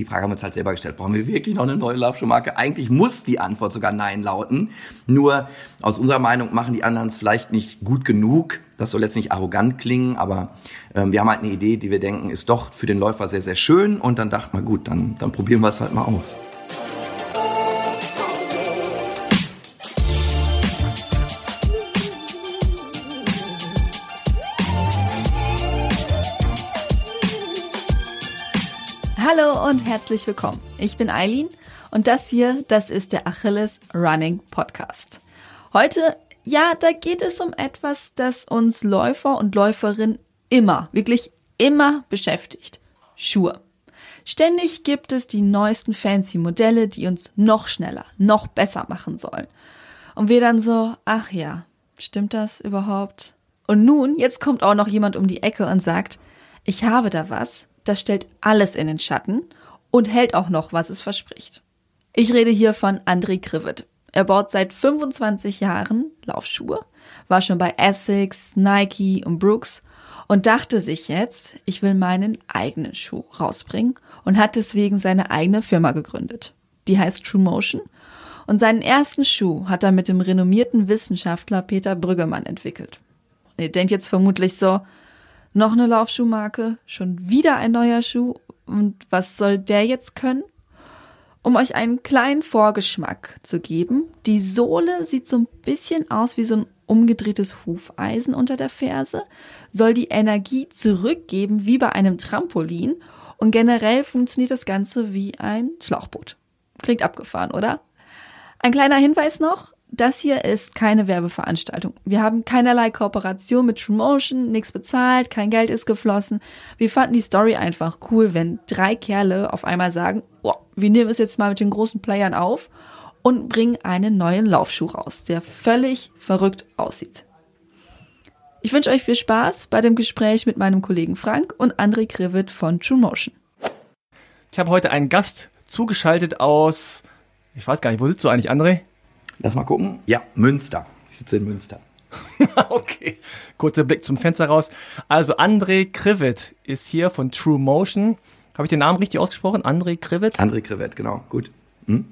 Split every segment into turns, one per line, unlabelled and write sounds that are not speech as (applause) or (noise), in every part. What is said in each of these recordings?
die Frage haben wir uns halt selber gestellt, brauchen wir wirklich noch eine neue Laufschuhmarke? Eigentlich muss die Antwort sogar Nein lauten. Nur aus unserer Meinung machen die anderen es vielleicht nicht gut genug. Das soll jetzt nicht arrogant klingen, aber ähm, wir haben halt eine Idee, die wir denken, ist doch für den Läufer sehr, sehr schön. Und dann dachte man, gut, dann, dann probieren wir es halt mal aus.
Hallo und herzlich willkommen. Ich bin Eileen und das hier, das ist der Achilles Running Podcast. Heute, ja, da geht es um etwas, das uns Läufer und Läuferinnen immer, wirklich immer beschäftigt. Schuhe. Ständig gibt es die neuesten fancy Modelle, die uns noch schneller, noch besser machen sollen. Und wir dann so, ach ja, stimmt das überhaupt? Und nun, jetzt kommt auch noch jemand um die Ecke und sagt, ich habe da was, das stellt alles in den Schatten und hält auch noch, was es verspricht. Ich rede hier von André Krivet. Er baut seit 25 Jahren Laufschuhe, war schon bei Essex, Nike und Brooks und dachte sich jetzt, ich will meinen eigenen Schuh rausbringen und hat deswegen seine eigene Firma gegründet. Die heißt True Motion und seinen ersten Schuh hat er mit dem renommierten Wissenschaftler Peter Brüggemann entwickelt. Und ihr denkt jetzt vermutlich so, noch eine Laufschuhmarke, schon wieder ein neuer Schuh. Und was soll der jetzt können? Um euch einen kleinen Vorgeschmack zu geben, die Sohle sieht so ein bisschen aus wie so ein umgedrehtes Hufeisen unter der Ferse, soll die Energie zurückgeben wie bei einem Trampolin und generell funktioniert das Ganze wie ein Schlauchboot. Klingt abgefahren, oder? Ein kleiner Hinweis noch, das hier ist keine Werbeveranstaltung. Wir haben keinerlei Kooperation mit TrueMotion, nichts bezahlt, kein Geld ist geflossen. Wir fanden die Story einfach cool, wenn drei Kerle auf einmal sagen, oh, wir nehmen es jetzt mal mit den großen Playern auf und bringen einen neuen Laufschuh raus, der völlig verrückt aussieht. Ich wünsche euch viel Spaß bei dem Gespräch mit meinem Kollegen Frank und André Krivet von TrueMotion.
Ich habe heute einen Gast zugeschaltet aus, ich weiß gar nicht, wo sitzt du eigentlich, André?
Lass mal gucken. Ja, Münster. Ich sitze in Münster. (laughs)
okay. Kurzer Blick zum Fenster raus. Also André Krivet ist hier von True Motion. Habe ich den Namen richtig ausgesprochen? André Krivet?
André Krivet, genau. Gut. Hm?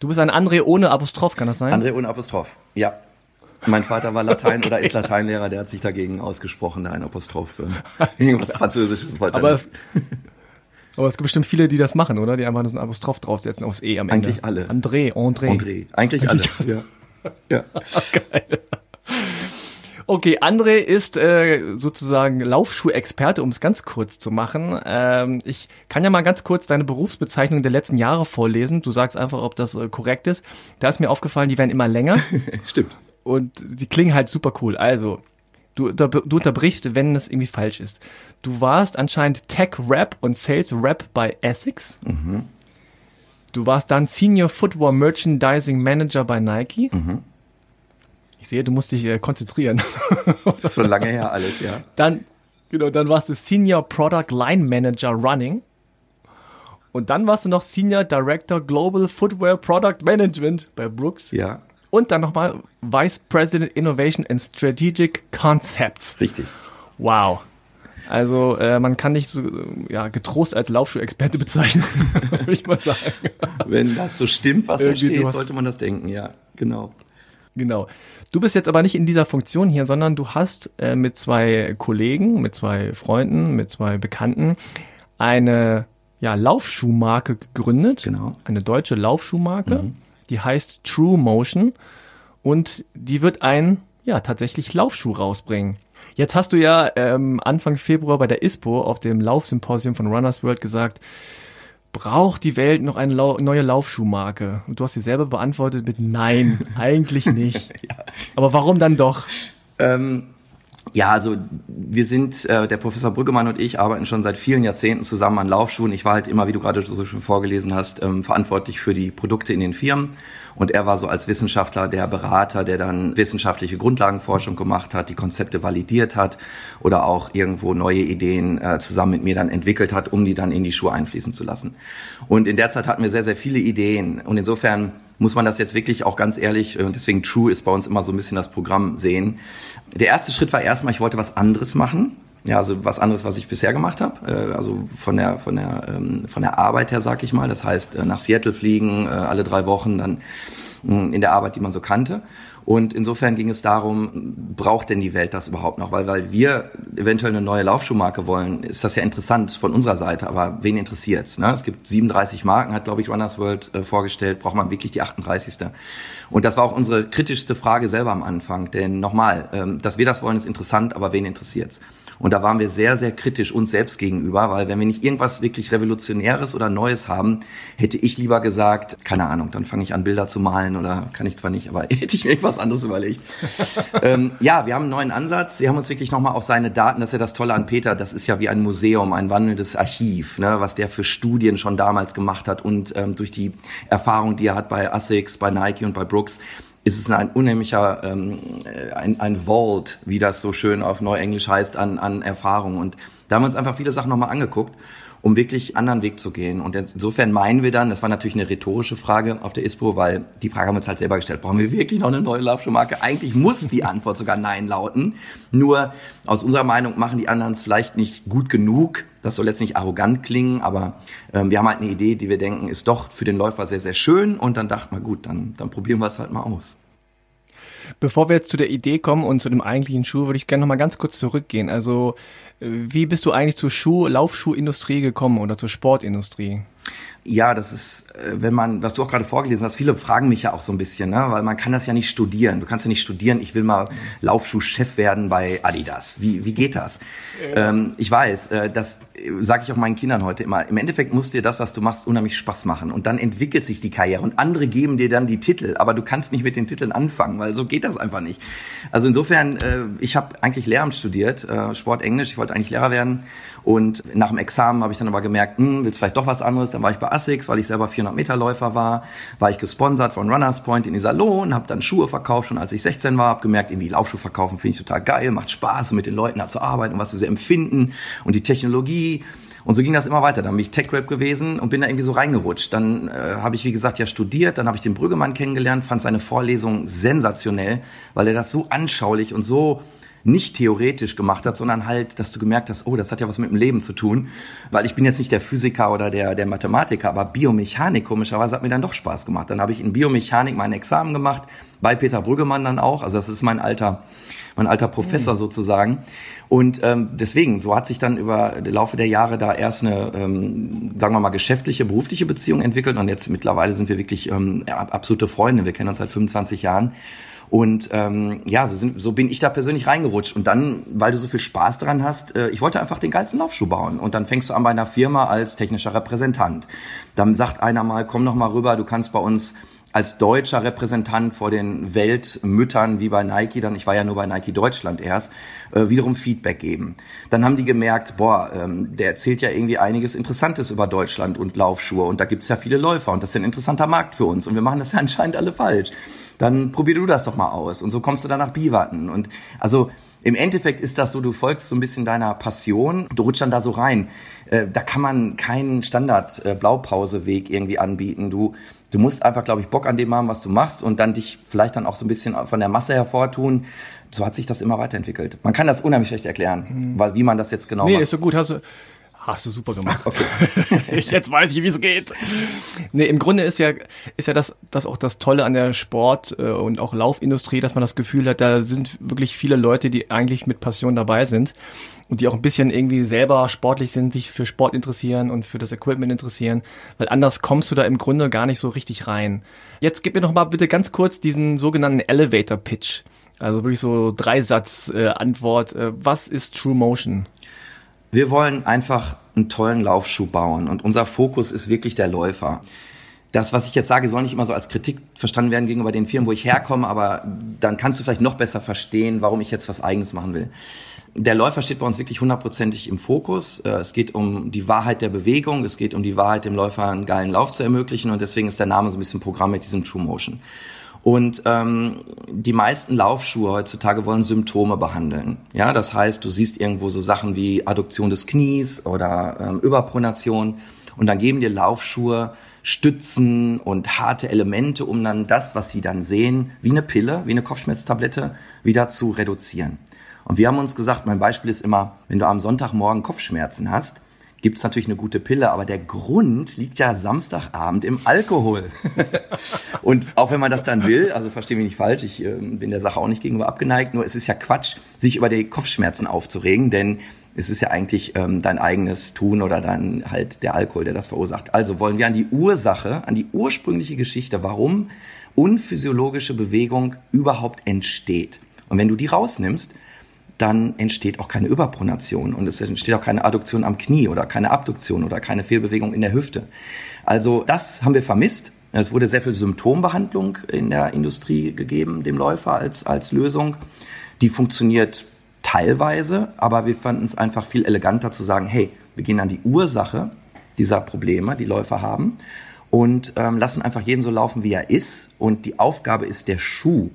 Du bist ein André ohne Apostroph, kann das sein?
André ohne Apostroph, ja. Mein Vater war Latein (laughs) okay. oder ist Lateinlehrer, der hat sich dagegen ausgesprochen, da ein Apostroph für (laughs) irgendwas Französisches
wollte. Aber es, aber es gibt bestimmt viele, die das machen, oder? Die einfach nur so ein Apostroph draufsetzen aufs E am
Ende. Eigentlich alle.
André, André.
André. Eigentlich, Eigentlich alle. alle.
Ja. (laughs) ja. Geil. Okay, André ist äh, sozusagen Laufschuhexperte, um es ganz kurz zu machen. Ähm, ich kann ja mal ganz kurz deine Berufsbezeichnung der letzten Jahre vorlesen. Du sagst einfach, ob das äh, korrekt ist. Da ist mir aufgefallen, die werden immer länger. (laughs)
Stimmt.
Und die klingen halt super cool. Also, du, du unterbrichst, wenn es irgendwie falsch ist. Du warst anscheinend Tech Rap und Sales Rap bei Essex. Mhm. Du warst dann Senior Footwear Merchandising Manager bei Nike. Mhm. Ich sehe, du musst dich äh, konzentrieren. (laughs)
Das ist schon lange her alles, ja.
Dann, genau, dann warst du Senior Product Line Manager Running. Und dann warst du noch Senior Director Global Footwear Product Management bei Brooks.
Ja.
Und dann nochmal Vice President Innovation and Strategic Concepts.
Richtig.
Wow. Also äh, man kann nicht so ja, getrost als Laufschuhexperte bezeichnen, (laughs) würde ich mal sagen.
Wenn das so stimmt, was da steht, sollte man das denken, ja, genau.
Genau. Du bist jetzt aber nicht in dieser Funktion hier, sondern du hast äh, mit zwei Kollegen, mit zwei Freunden, mit zwei Bekannten eine ja, Laufschuhmarke gegründet.
Genau.
Eine deutsche Laufschuhmarke. Mhm. Die heißt True Motion und die wird ein ja tatsächlich Laufschuh rausbringen. Jetzt hast du ja ähm, Anfang Februar bei der ISPO auf dem Laufsymposium von Runners World gesagt, braucht die Welt noch eine Lau neue Laufschuhmarke? Und du hast dir selber beantwortet mit Nein, eigentlich nicht. (laughs) ja. Aber warum dann doch?
Ähm, ja, also wir sind, äh, der Professor Brüggemann und ich arbeiten schon seit vielen Jahrzehnten zusammen an Laufschuhen. Ich war halt immer, wie du gerade so schon vorgelesen hast, ähm, verantwortlich für die Produkte in den Firmen. Und er war so als Wissenschaftler der Berater, der dann wissenschaftliche Grundlagenforschung gemacht hat, die Konzepte validiert hat oder auch irgendwo neue Ideen äh, zusammen mit mir dann entwickelt hat, um die dann in die Schuhe einfließen zu lassen. Und in der Zeit hatten wir sehr, sehr viele Ideen. Und insofern muss man das jetzt wirklich auch ganz ehrlich, und äh, deswegen True ist bei uns immer so ein bisschen das Programm sehen. Der erste Schritt war erstmal, ich wollte was anderes machen. Ja, also was anderes, was ich bisher gemacht habe. Äh, also von der von der ähm, von der Arbeit her, sag ich mal. Das heißt, äh, nach Seattle fliegen äh, alle drei Wochen, dann mh, in der Arbeit, die man so kannte. Und insofern ging es darum, braucht denn die Welt das überhaupt noch? Weil, weil wir eventuell eine neue Laufschuhmarke wollen, ist das ja interessant von unserer Seite, aber wen interessiert's? Ne? Es gibt 37 Marken, hat, glaube ich, Runners World äh, vorgestellt, braucht man wirklich die 38. Und das war auch unsere kritischste Frage selber am Anfang. Denn nochmal, ähm, dass wir das wollen, ist interessant, aber wen interessiert's? Und da waren wir sehr, sehr kritisch uns selbst gegenüber, weil wenn wir nicht irgendwas wirklich Revolutionäres oder Neues haben, hätte ich lieber gesagt, keine Ahnung, dann fange ich an, Bilder zu malen oder kann ich zwar nicht, aber (laughs) hätte ich mir irgendwas anderes überlegt. (laughs) ähm, ja, wir haben einen neuen Ansatz. Wir haben uns wirklich nochmal auf seine Daten, das ist ja das Tolle an Peter, das ist ja wie ein Museum, ein wandelndes Archiv, ne, was der für Studien schon damals gemacht hat und ähm, durch die Erfahrung, die er hat bei ASICS, bei Nike und bei Brooks, ist es ein unheimlicher, ähm, ein, ein Vault, wie das so schön auf Neuenglisch heißt, an, an Erfahrung. Und da haben wir uns einfach viele Sachen nochmal angeguckt um wirklich anderen Weg zu gehen. Und insofern meinen wir dann, das war natürlich eine rhetorische Frage auf der ISPO, weil die Frage haben wir uns halt selber gestellt, brauchen wir wirklich noch eine neue Laufschuhmarke? Eigentlich muss die Antwort sogar Nein lauten. Nur aus unserer Meinung machen die anderen es vielleicht nicht gut genug. Das soll jetzt nicht arrogant klingen, aber ähm, wir haben halt eine Idee, die wir denken, ist doch für den Läufer sehr, sehr schön. Und dann dachten wir, gut, dann, dann probieren wir es halt mal aus.
Bevor wir jetzt zu der Idee kommen und zu dem eigentlichen Schuh, würde ich gerne noch mal ganz kurz zurückgehen. Also wie bist du eigentlich zur Schuh, Laufschuhindustrie gekommen oder zur Sportindustrie?
Ja, das ist, äh, wenn man, was du auch gerade vorgelesen hast, viele fragen mich ja auch so ein bisschen, ne? weil man kann das ja nicht studieren. Du kannst ja nicht studieren, ich will mal Laufschuhchef werden bei Adidas. Wie, wie geht das? Ja. Ähm, ich weiß, äh, das äh, sage ich auch meinen Kindern heute immer. Im Endeffekt muss dir das, was du machst, unheimlich Spaß machen. Und dann entwickelt sich die Karriere. Und andere geben dir dann die Titel, aber du kannst nicht mit den Titeln anfangen, weil so geht das einfach nicht. Also insofern, ich habe eigentlich Lehramt studiert, Sport Englisch, ich wollte eigentlich Lehrer werden. Und nach dem Examen habe ich dann aber gemerkt, hm, willst vielleicht doch was anderes. Dann war ich bei ASICS, weil ich selber 400 Meter Läufer war, war ich gesponsert von Runners Point in Iserlohn, habe dann Schuhe verkauft, schon als ich 16 war, habe gemerkt, irgendwie Laufschuhe verkaufen finde ich total geil, macht Spaß, mit den Leuten da zu arbeiten und was sie empfinden und die Technologie. Und so ging das immer weiter. Dann bin ich Tech-Rap gewesen und bin da irgendwie so reingerutscht. Dann äh, habe ich, wie gesagt, ja studiert. Dann habe ich den Brüggemann kennengelernt, fand seine Vorlesung sensationell, weil er das so anschaulich und so nicht theoretisch gemacht hat, sondern halt, dass du gemerkt hast, oh, das hat ja was mit dem Leben zu tun. Weil ich bin jetzt nicht der Physiker oder der, der Mathematiker, aber Biomechanik komischerweise hat mir dann doch Spaß gemacht. Dann habe ich in Biomechanik mein Examen gemacht, bei Peter Brüggemann dann auch. Also das ist mein alter, mein alter Professor mhm. sozusagen. Und ähm, deswegen, so hat sich dann über den Laufe der Jahre da erst eine, ähm, sagen wir mal, geschäftliche, berufliche Beziehung entwickelt. Und jetzt mittlerweile sind wir wirklich ähm, absolute Freunde. Wir kennen uns seit 25 Jahren. Und ähm, ja, so, sind, so bin ich da persönlich reingerutscht. Und dann, weil du so viel Spaß dran hast, äh, ich wollte einfach den geilsten Laufschuh bauen. Und dann fängst du an bei einer Firma als technischer Repräsentant. Dann sagt einer mal, komm noch mal rüber, du kannst bei uns als deutscher Repräsentant vor den Weltmüttern wie bei Nike, dann ich war ja nur bei Nike Deutschland erst, äh, wiederum Feedback geben. Dann haben die gemerkt, boah, ähm, der erzählt ja irgendwie einiges Interessantes über Deutschland und Laufschuhe und da gibt's ja viele Läufer und das ist ein interessanter Markt für uns und wir machen das ja (laughs) anscheinend alle falsch. Dann probier du das doch mal aus und so kommst du dann nach Biwatten und also im Endeffekt ist das so, du folgst so ein bisschen deiner Passion, du rutschst dann da so rein. Äh, da kann man keinen Standard äh, irgendwie anbieten. Du du musst einfach, glaube ich, Bock an dem haben, was du machst und dann dich vielleicht dann auch so ein bisschen von der Masse hervortun. So hat sich das immer weiterentwickelt. Man kann das unheimlich schlecht erklären, mhm. wie man das jetzt genau
nee,
macht.
Nee, ist so gut. Hast du, Hast du super gemacht. Okay. (laughs) Jetzt weiß ich, wie es geht. Nee, im Grunde ist ja, ist ja das, das auch das Tolle an der Sport- äh, und auch Laufindustrie, dass man das Gefühl hat, da sind wirklich viele Leute, die eigentlich mit Passion dabei sind und die auch ein bisschen irgendwie selber sportlich sind, sich für Sport interessieren und für das Equipment interessieren, weil anders kommst du da im Grunde gar nicht so richtig rein. Jetzt gib mir noch mal bitte ganz kurz diesen sogenannten Elevator Pitch. Also wirklich so Dreisatz äh. Äh, was ist True Motion?
Wir wollen einfach einen tollen Laufschuh bauen und unser Fokus ist wirklich der Läufer. Das, was ich jetzt sage, soll nicht immer so als Kritik verstanden werden gegenüber den Firmen, wo ich herkomme, aber dann kannst du vielleicht noch besser verstehen, warum ich jetzt was Eigenes machen will. Der Läufer steht bei uns wirklich hundertprozentig im Fokus. Äh, es geht um die Wahrheit der Bewegung, es geht um die Wahrheit, dem Läufer einen geilen Lauf zu ermöglichen und deswegen ist der Name so ein bisschen Programm mit diesem True Motion. Und ähm, die meisten Laufschuhe heutzutage wollen Symptome behandeln. Ja, das heißt, du siehst irgendwo so Sachen wie Adduktion des Knies oder ähm, Überpronation und dann geben dir Laufschuhe Stützen und harte Elemente, um dann das, was sie dann sehen, wie eine Pille, wie eine Kopfschmerztablette, wieder zu reduzieren. Und wir haben uns gesagt, mein Beispiel ist immer, wenn du am Sonntagmorgen Kopfschmerzen hast, gibt's natürlich eine gute Pille, aber der Grund liegt ja Samstagabend im Alkohol. (laughs) und auch wenn man das dann will, also verstehe mich nicht falsch, ich äh, bin der Sache auch nicht gegenüber abgeneigt, nur es ist ja Quatsch, sich über die Kopfschmerzen aufzuregen, denn es ist ja eigentlich ähm, dein eigenes Tun oder dann halt der Alkohol, der das verursacht. Also wollen wir an die Ursache, an die ursprüngliche Geschichte, warum unphysiologische Bewegung überhaupt entsteht. Und wenn du die rausnimmst, dann entsteht auch keine Überpronation und es entsteht auch keine Adduktion am Knie oder keine Abduktion oder keine Fehlbewegung in der Hüfte. Also das haben wir vermisst. Es wurde sehr viel Symptombehandlung in der Industrie gegeben, dem Läufer als, als Lösung. Die funktioniert teilweise, aber wir fanden es einfach viel eleganter zu sagen, hey, wir gehen an die Ursache dieser Probleme, die Läufer haben und ähm, lassen einfach jeden so laufen, wie er ist. Und die Aufgabe ist der Schuh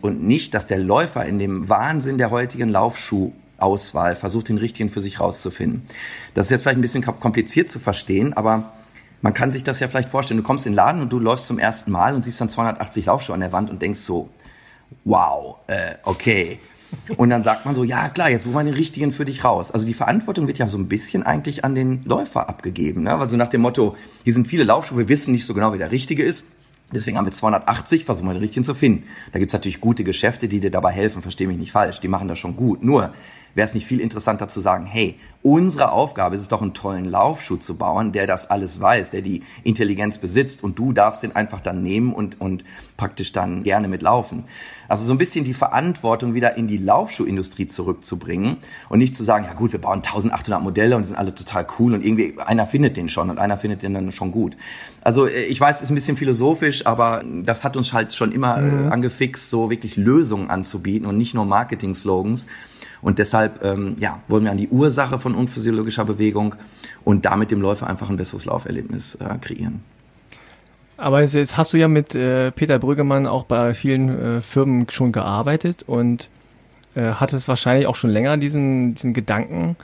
und nicht, dass der Läufer in dem Wahnsinn der heutigen Laufschuhauswahl versucht, den richtigen für sich rauszufinden. Das ist jetzt vielleicht ein bisschen kompliziert zu verstehen, aber man kann sich das ja vielleicht vorstellen. Du kommst in den Laden und du läufst zum ersten Mal und siehst dann 280 Laufschuhe an der Wand und denkst so, wow, äh, okay. Und dann sagt man so, ja klar, jetzt suchen wir den richtigen für dich raus. Also die Verantwortung wird ja so ein bisschen eigentlich an den Läufer abgegeben. Ne? Also nach dem Motto, hier sind viele Laufschuhe, wir wissen nicht so genau, wie der richtige ist. Deswegen haben wir 280, versuchen wir den richtigen zu finden. Da gibt's natürlich gute Geschäfte, die dir dabei helfen, versteh mich nicht falsch, die machen das schon gut. Nur wäre es nicht viel interessanter zu sagen, hey, unsere Aufgabe ist es doch, einen tollen Laufschuh zu bauen, der das alles weiß, der die Intelligenz besitzt und du darfst den einfach dann nehmen und, und praktisch dann gerne mitlaufen. Also so ein bisschen die Verantwortung wieder in die Laufschuhindustrie zurückzubringen und nicht zu sagen, ja gut, wir bauen 1800 Modelle und sind alle total cool und irgendwie einer findet den schon und einer findet den dann schon gut. Also äh, ich weiß, es ist ein bisschen philosophisch, aber das hat uns halt schon immer mhm. Äh, angefixt, so wirklich Lösungen anzubieten und nicht nur Marketing-Slogans. Und deshalb ähm, ja, wollen wir an die Ursache von unphysiologischer Bewegung und damit dem Läufer einfach ein besseres Lauferlebnis äh, kreieren.
Aber jetzt hast du ja mit äh, Peter Brüggemann auch bei vielen äh, Firmen schon gearbeitet und äh, hattest wahrscheinlich auch schon länger diesen, diesen Gedanken,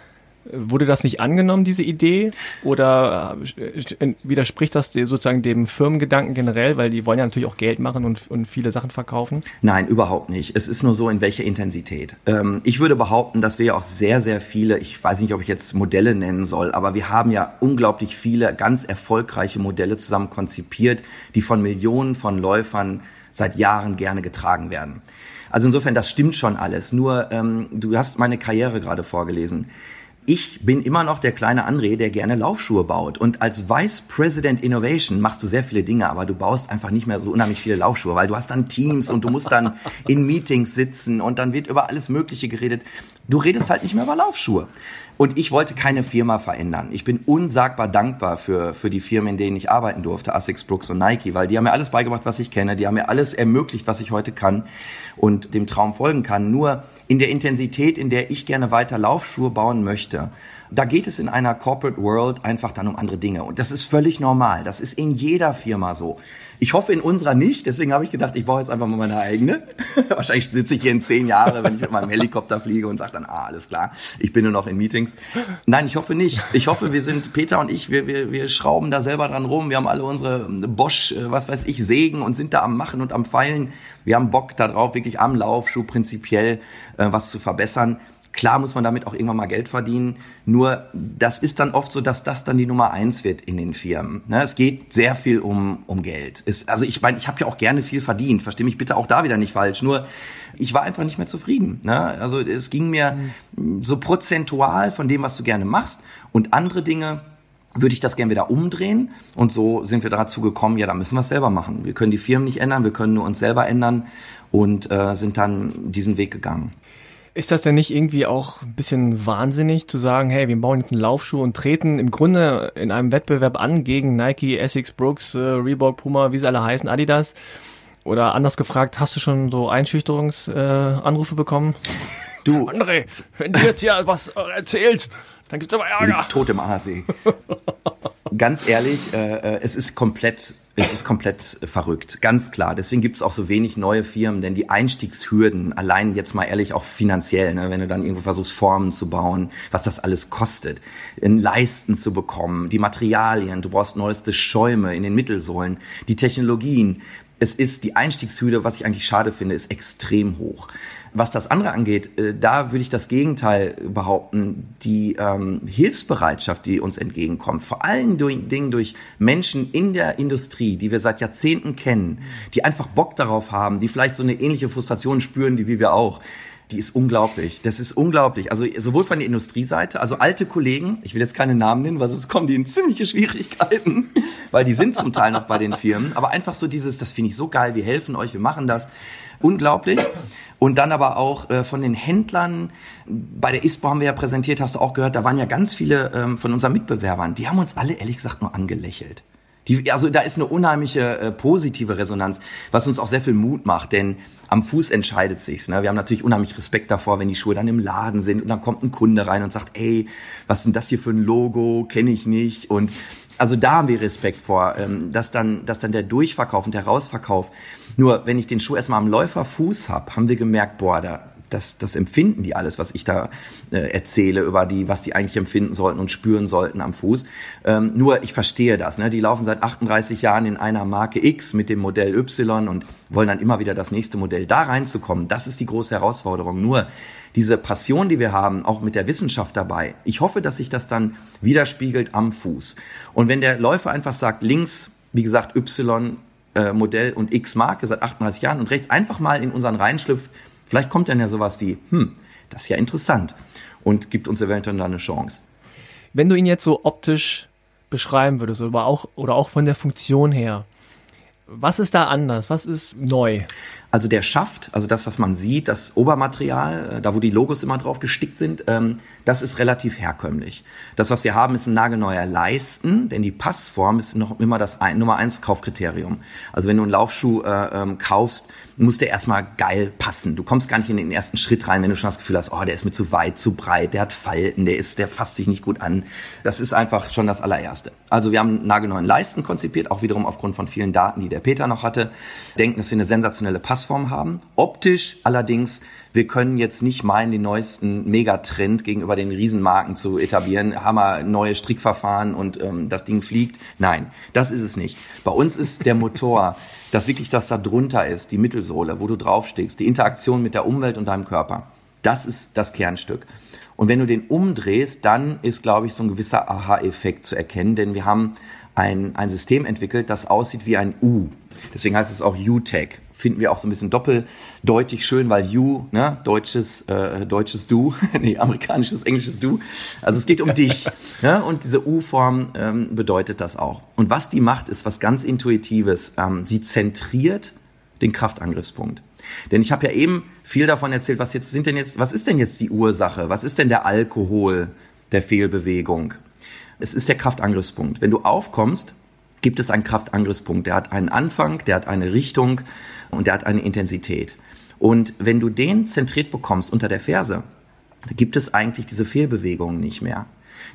Wurde das nicht angenommen, diese Idee? Oder äh, widerspricht das sozusagen dem Firmengedanken generell, weil die wollen ja natürlich auch Geld machen und, und viele Sachen verkaufen?
Nein, überhaupt nicht. Es ist nur so, in welcher Intensität. Ähm, ich würde behaupten, dass wir ja auch sehr, sehr viele, ich weiß nicht, ob ich jetzt Modelle nennen soll, aber wir haben ja unglaublich viele ganz erfolgreiche Modelle zusammen konzipiert, die von Millionen von Läufern seit Jahren gerne getragen werden. Also insofern, das stimmt schon alles. Nur, ähm, du hast meine Karriere gerade vorgelesen ich bin immer noch der kleine André, der gerne Laufschuhe baut. Und als Vice President Innovation machst du sehr viele Dinge, aber du baust einfach nicht mehr so unheimlich viele Laufschuhe, weil du hast dann Teams und du musst dann in Meetings sitzen und dann wird über alles Mögliche geredet. Du redest halt nicht mehr über Laufschuhe. Und ich wollte keine Firma verändern. Ich bin unsagbar dankbar für, für die Firmen, in denen ich arbeiten durfte, Asics, Brooks und Nike, weil die haben mir alles beigebracht, was ich kenne. Die haben mir alles ermöglicht, was ich heute kann und dem Traum folgen kann. Nur in der Intensität, in der ich gerne weiter Laufschuhe bauen möchte, da geht es in einer Corporate World einfach dann um andere Dinge. Und das ist völlig normal. Das ist in jeder Firma so. Ich hoffe in unserer nicht, deswegen habe ich gedacht, ich baue jetzt einfach mal meine eigene. (laughs) Wahrscheinlich sitze ich hier in zehn Jahren, wenn ich mit meinem Helikopter fliege und sage dann, ah, alles klar, ich bin nur noch in Meetings. Nein, ich hoffe nicht. Ich hoffe, wir sind, Peter und ich, wir, wir, wir schrauben da selber dran rum. Wir haben alle unsere Bosch, äh, was weiß ich, Sägen und sind da am Machen und am Feilen. Wir haben Bock darauf, wirklich am Laufschuh prinzipiell äh, was zu verbessern. Klar muss man damit auch irgendwann mal Geld verdienen. Nur das ist dann oft so, dass das dann die Nummer eins wird in den Firmen. Ne? Es geht sehr viel um, um Geld. Es, also ich meine, ich habe ja auch gerne viel verdient. Verstehe mich bitte auch da wieder nicht falsch. Nur ich war einfach nicht mehr zufrieden. Ne? Also es ging mir so prozentual von dem, was du gerne machst und andere Dinge würde ich das gerne wieder umdrehen. Und so sind wir dazu gekommen, ja, da müssen wir es selber machen. Wir können die Firmen nicht ändern, wir können nur uns selber ändern und äh, sind dann diesen Weg gegangen.
Ist das denn nicht irgendwie auch ein bisschen wahnsinnig zu sagen, hey, wir bauen jetzt einen Laufschuh und treten im Grunde in einem Wettbewerb an gegen Nike, Essex, Brooks, äh, Reebok, Puma, wie sie alle heißen, Adidas? Oder anders gefragt, hast du schon so Einschüchterungsanrufe äh, bekommen?
Du, (laughs) André, wenn du jetzt hier was erzählst, dann gibt's aber Ärger. Liegt tot im Aasee. (laughs) Ganz ehrlich, äh, äh, es ist komplett es ist komplett verrückt, ganz klar. Deswegen gibt es auch so wenig neue Firmen, denn die Einstiegshürden, allein jetzt mal ehrlich auch finanziell, ne, wenn du dann irgendwo versuchst, Formen zu bauen, was das alles kostet, in Leisten zu bekommen, die Materialien, du brauchst neueste Schäume in den Mittelsohlen, die Technologien, es ist die Einstiegshürde, was ich eigentlich schade finde, ist extrem hoch. Was das andere angeht, äh, da würde ich das Gegenteil behaupten. Die ähm, Hilfsbereitschaft, die uns entgegenkommt, vor allen Dingen durch Menschen in der Industrie, die wir seit Jahrzehnten kennen, die einfach Bock darauf haben, die vielleicht so eine ähnliche Frustration spüren, die wie wir auch, die ist unglaublich. Das ist unglaublich. Also sowohl von der Industrieseite, also alte Kollegen, ich will jetzt keine Namen nennen, weil sonst kommen die in ziemliche Schwierigkeiten, (laughs) weil die sind zum Teil noch bei den Firmen. Aber einfach so dieses, das finde ich so geil, wir helfen euch, wir machen das. Unglaublich. Und dann aber auch äh, von den Händlern, bei der ISPO haben wir ja präsentiert, hast du auch gehört, da waren ja ganz viele ähm, von unseren Mitbewerbern, die haben uns alle ehrlich gesagt nur angelächelt. Die, also da ist eine unheimliche äh, positive Resonanz, was uns auch sehr viel Mut macht, denn am Fuß entscheidet sich's. Ne? Wir haben natürlich unheimlich Respekt davor, wenn die Schuhe dann im Laden sind und dann kommt ein Kunde rein und sagt, ey, was ist denn das hier für ein Logo? Kenne ich nicht. Und also da haben wir Respekt vor, ähm, dass dann, dass dann der Durchverkauf und der Rausverkauf. Nur wenn ich den Schuh erstmal am Läuferfuß hab, haben wir gemerkt, boah, da das, das empfinden die alles, was ich da äh, erzähle über die, was die eigentlich empfinden sollten und spüren sollten am Fuß. Ähm, nur ich verstehe das. Ne? Die laufen seit 38 Jahren in einer Marke X mit dem Modell Y und wollen dann immer wieder das nächste Modell. Da reinzukommen, das ist die große Herausforderung. Nur diese Passion, die wir haben, auch mit der Wissenschaft dabei, ich hoffe, dass sich das dann widerspiegelt am Fuß. Und wenn der Läufer einfach sagt, links, wie gesagt, Y äh, Modell und X Marke seit 38 Jahren und rechts einfach mal in unseren Reihen schlüpft, Vielleicht kommt dann ja sowas wie, hm, das ist ja interessant und gibt uns eventuell dann eine Chance.
Wenn du ihn jetzt so optisch beschreiben würdest oder auch, oder auch von der Funktion her, was ist da anders? Was ist neu?
Also der Schaft, also das, was man sieht, das Obermaterial, äh, da wo die Logos immer drauf gestickt sind, ähm, das ist relativ herkömmlich. Das, was wir haben, ist ein nagelneuer Leisten, denn die Passform ist noch immer das Nummer eins Kaufkriterium. Also wenn du einen Laufschuh äh, ähm, kaufst, muss der erstmal geil passen. Du kommst gar nicht in den ersten Schritt rein, wenn du schon das Gefühl hast, oh, der ist mir zu weit, zu breit, der hat Falten, der ist, der fasst sich nicht gut an. Das ist einfach schon das allererste. Also wir haben nagelneuen Leisten konzipiert, auch wiederum aufgrund von vielen Daten, die der Peter noch hatte. Denken, dass wir eine sensationelle Passform Passform haben. Optisch allerdings, wir können jetzt nicht meinen, den neuesten Megatrend gegenüber den Riesenmarken zu etablieren. Hammer, neue Strickverfahren und ähm, das Ding fliegt. Nein, das ist es nicht. Bei uns ist der Motor, (laughs) das wirklich das da drunter ist, die Mittelsohle, wo du draufsteckst, die Interaktion mit der Umwelt und deinem Körper. Das ist das Kernstück. Und wenn du den umdrehst, dann ist, glaube ich, so ein gewisser Aha-Effekt zu erkennen, denn wir haben ein, ein System entwickelt, das aussieht wie ein U. Deswegen heißt es auch U-Tech finden wir auch so ein bisschen doppeldeutig schön, weil you, ne, deutsches, äh, deutsches Du, (laughs) nee, amerikanisches, englisches Du. Also es geht um dich. (laughs) Ne? Und diese U-Form ähm, bedeutet das auch. Und was die macht, ist was ganz Intuitives. Ähm, sie zentriert den Kraftangriffspunkt. Denn ich habe ja eben viel davon erzählt, was jetzt sind denn jetzt, was ist denn jetzt die Ursache? Was ist denn der Alkohol der Fehlbewegung? Es ist der Kraftangriffspunkt. Wenn du aufkommst, gibt es einen Kraftangriffspunkt. Der hat einen Anfang, der hat eine Richtung und der hat eine Intensität. Und wenn du den zentriert bekommst unter der Ferse, gibt es eigentlich diese Fehlbewegungen nicht mehr.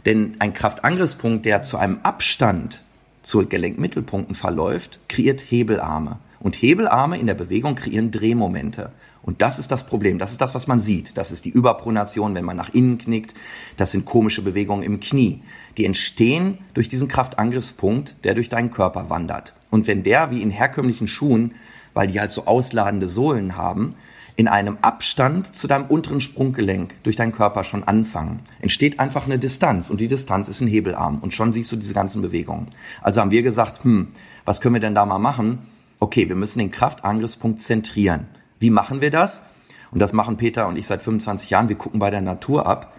Denn ein Kraftangriffspunkt, der zu einem Abstand zu Gelenkmittelpunkten verläuft, kreiert Hebelarme. Und Hebelarme in der Bewegung kreieren Drehmomente. Und das ist das Problem. Das ist das, was man sieht. Das ist die Überpronation, wenn man nach innen knickt. Das sind komische Bewegungen im Knie. Die entstehen durch diesen Kraftangriffspunkt, der durch deinen Körper wandert. Und wenn der, wie in herkömmlichen Schuhen, weil die halt so ausladende Sohlen haben, in einem Abstand zu deinem unteren Sprunggelenk durch deinen Körper schon anfangen, entsteht einfach eine Distanz und die Distanz ist ein Hebelarm und schon siehst du diese ganzen Bewegungen. Also haben wir gesagt, hm, was können wir denn da mal machen? Okay, wir müssen den Kraftangriffspunkt zentrieren. Wie machen wir das? Und das machen Peter und ich seit 25 Jahren. Wir gucken bei der Natur ab.